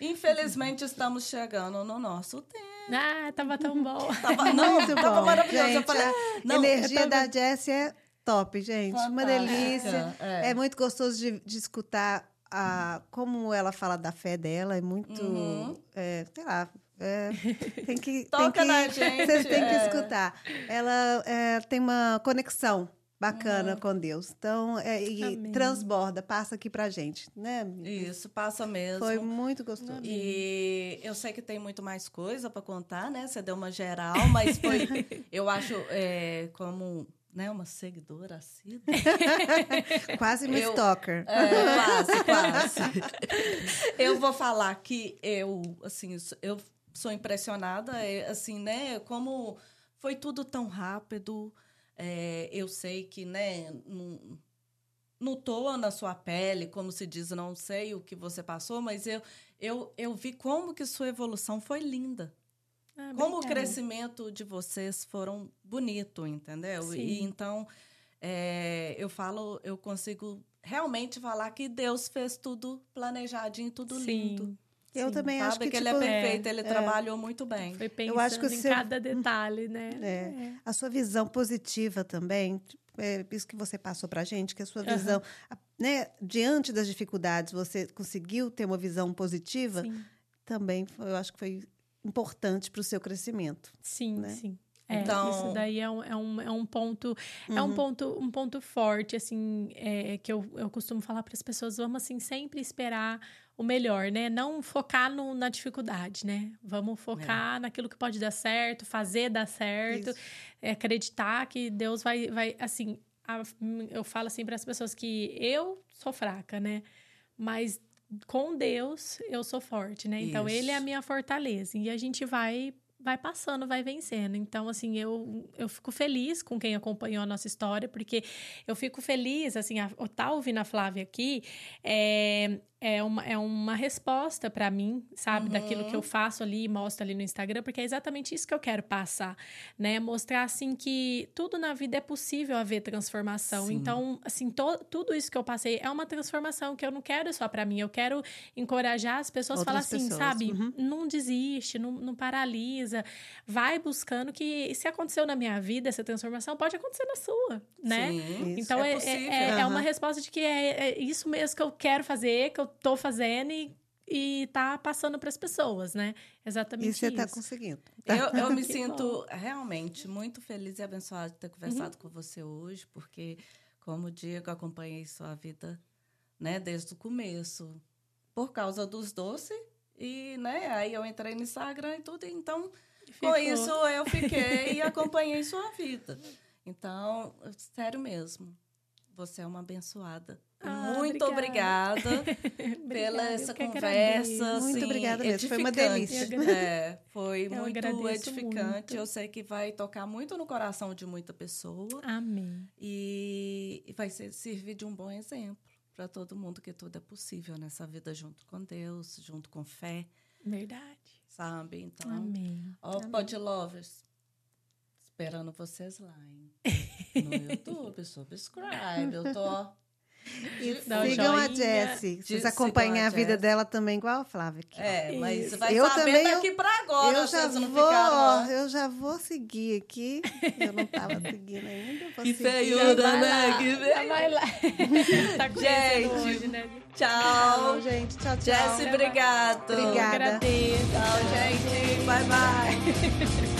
Infelizmente, estamos chegando no nosso tempo. Ah, tava tão bom. Tava, não, Muito tava bom. maravilhoso. eu Gente, falei, a não, energia tô- da Jessie é top, gente. Uma Fantástica, delícia. é. É. muito gostoso de, de escutar a, como ela fala da fé dela. É muito. Uhum. é, sei lá. é, tem que. Toca tem que, na gente, Vocês têm que é. escutar. Ela é, tem uma conexão bacana Uhum. com Deus. Então, é, e Amém. transborda, passa aqui pra gente, né? amiga? Isso, passa mesmo. Foi muito gostoso. E eu sei que tem muito mais coisa para contar, né? Você deu uma geral, mas foi, eu acho, é, como né, uma seguidora assídua. Quase uma Eu- stalker. É, quase, quase. eu vou falar que eu, assim, eu sou impressionada, é, assim, né? Como foi tudo tão rápido. É, eu sei que, né? Não, não tô na sua pele, como se diz, não sei o que você passou, mas eu, eu, eu vi como que sua evolução foi linda. Ah, Como o crescimento de vocês foram bonito, entendeu? Sim. E então é, eu falo, eu consigo realmente falar que Deus fez tudo planejadinho, tudo lindo. Eu Sim. também acho que, que, tipo, ele é perfeito, ele trabalhou muito bem. Foi pensando Eu acho que em você- cada detalhe, né? É. a sua visão positiva também, é isso que você passou pra gente, que a sua visão, a- né, diante das dificuldades, você conseguiu ter uma visão positiva, Sim, também foi- eu acho que foi importante para o seu crescimento. sim, né? sim. É, Então- isso daí é um, é um, é um ponto é um ponto um ponto forte assim é, que eu, eu costumo falar para as pessoas vamos assim sempre esperar o melhor né? Não focar no, na dificuldade né? Vamos focar naquilo que pode dar certo fazer dar certo é, acreditar que Deus vai vai assim a- eu falo assim para as pessoas que eu sou fraca né? Mas com Deus eu sou forte né? Então Isso. ele é a minha fortaleza. E a gente vai vai passando, vai vencendo. Então, assim, eu, eu fico feliz com quem acompanhou a nossa história, porque eu fico feliz, assim, a, tá ouvindo a Flávia aqui é, é, uma, é uma resposta para mim, sabe? Uhum. Daquilo que eu faço ali e mostro ali no Instagram, porque é exatamente isso que eu quero passar, né? Mostrar, assim, que tudo na vida é possível haver transformação. Sim. Então, assim, to, tudo isso que eu passei é uma transformação que eu não quero só para mim, eu quero encorajar as pessoas a falar assim, pessoas. sabe? Uhum. Não desiste, não, não paralisa. Vai buscando que se aconteceu na minha vida essa transformação, pode acontecer na sua, né? Sim. Então é é, é, é uma resposta de que é, é isso mesmo que eu quero fazer, que eu tô fazendo e, e tá passando para as pessoas, né? Exatamente E você está conseguindo. Eu, eu me sinto realmente muito feliz e abençoada de ter conversado Uhum. com você hoje, porque, como digo, acompanhei sua vida né, desde o começo, por causa dos doces. E, né, aí eu entrei no Instagram e tudo, então, Ficou. com isso eu fiquei e acompanhei sua vida. Então, sério mesmo, você é uma abençoada. Ah, Muito obrigada. obrigada pela essa conversa. Muito assim, obrigada mesmo, foi uma delícia. É, foi Eu muito edificante. muito. Eu sei que vai tocar muito no coração de muita pessoa Amém. e, e vai ser, servir de um bom exemplo para todo mundo que tudo é possível nessa vida junto com Deus, junto com fé, Verdade. sabe? Então, Amém. ó, Pod Lovers, esperando vocês lá, hein? No YouTube, subscribe. Eu tô E Dá sigam a joinha. Jessie. Vocês Sigam a acompanham a vida Jessie. dela também, igual a Flávia aqui. É, mas Isso. vai Eu saber também, daqui pra agora, eu já vou, ó. eu já vou seguir aqui. Eu não estava seguindo ainda. Vou Que feiura, né? lá, Que feio. vai lá. tá conhecendo Gente, hoje, né? Tchau. Tchau, gente. Tchau, tchau. Jesse, obrigado. Obrigada. Eu agradeço. Tchau, gente. Bye, bye.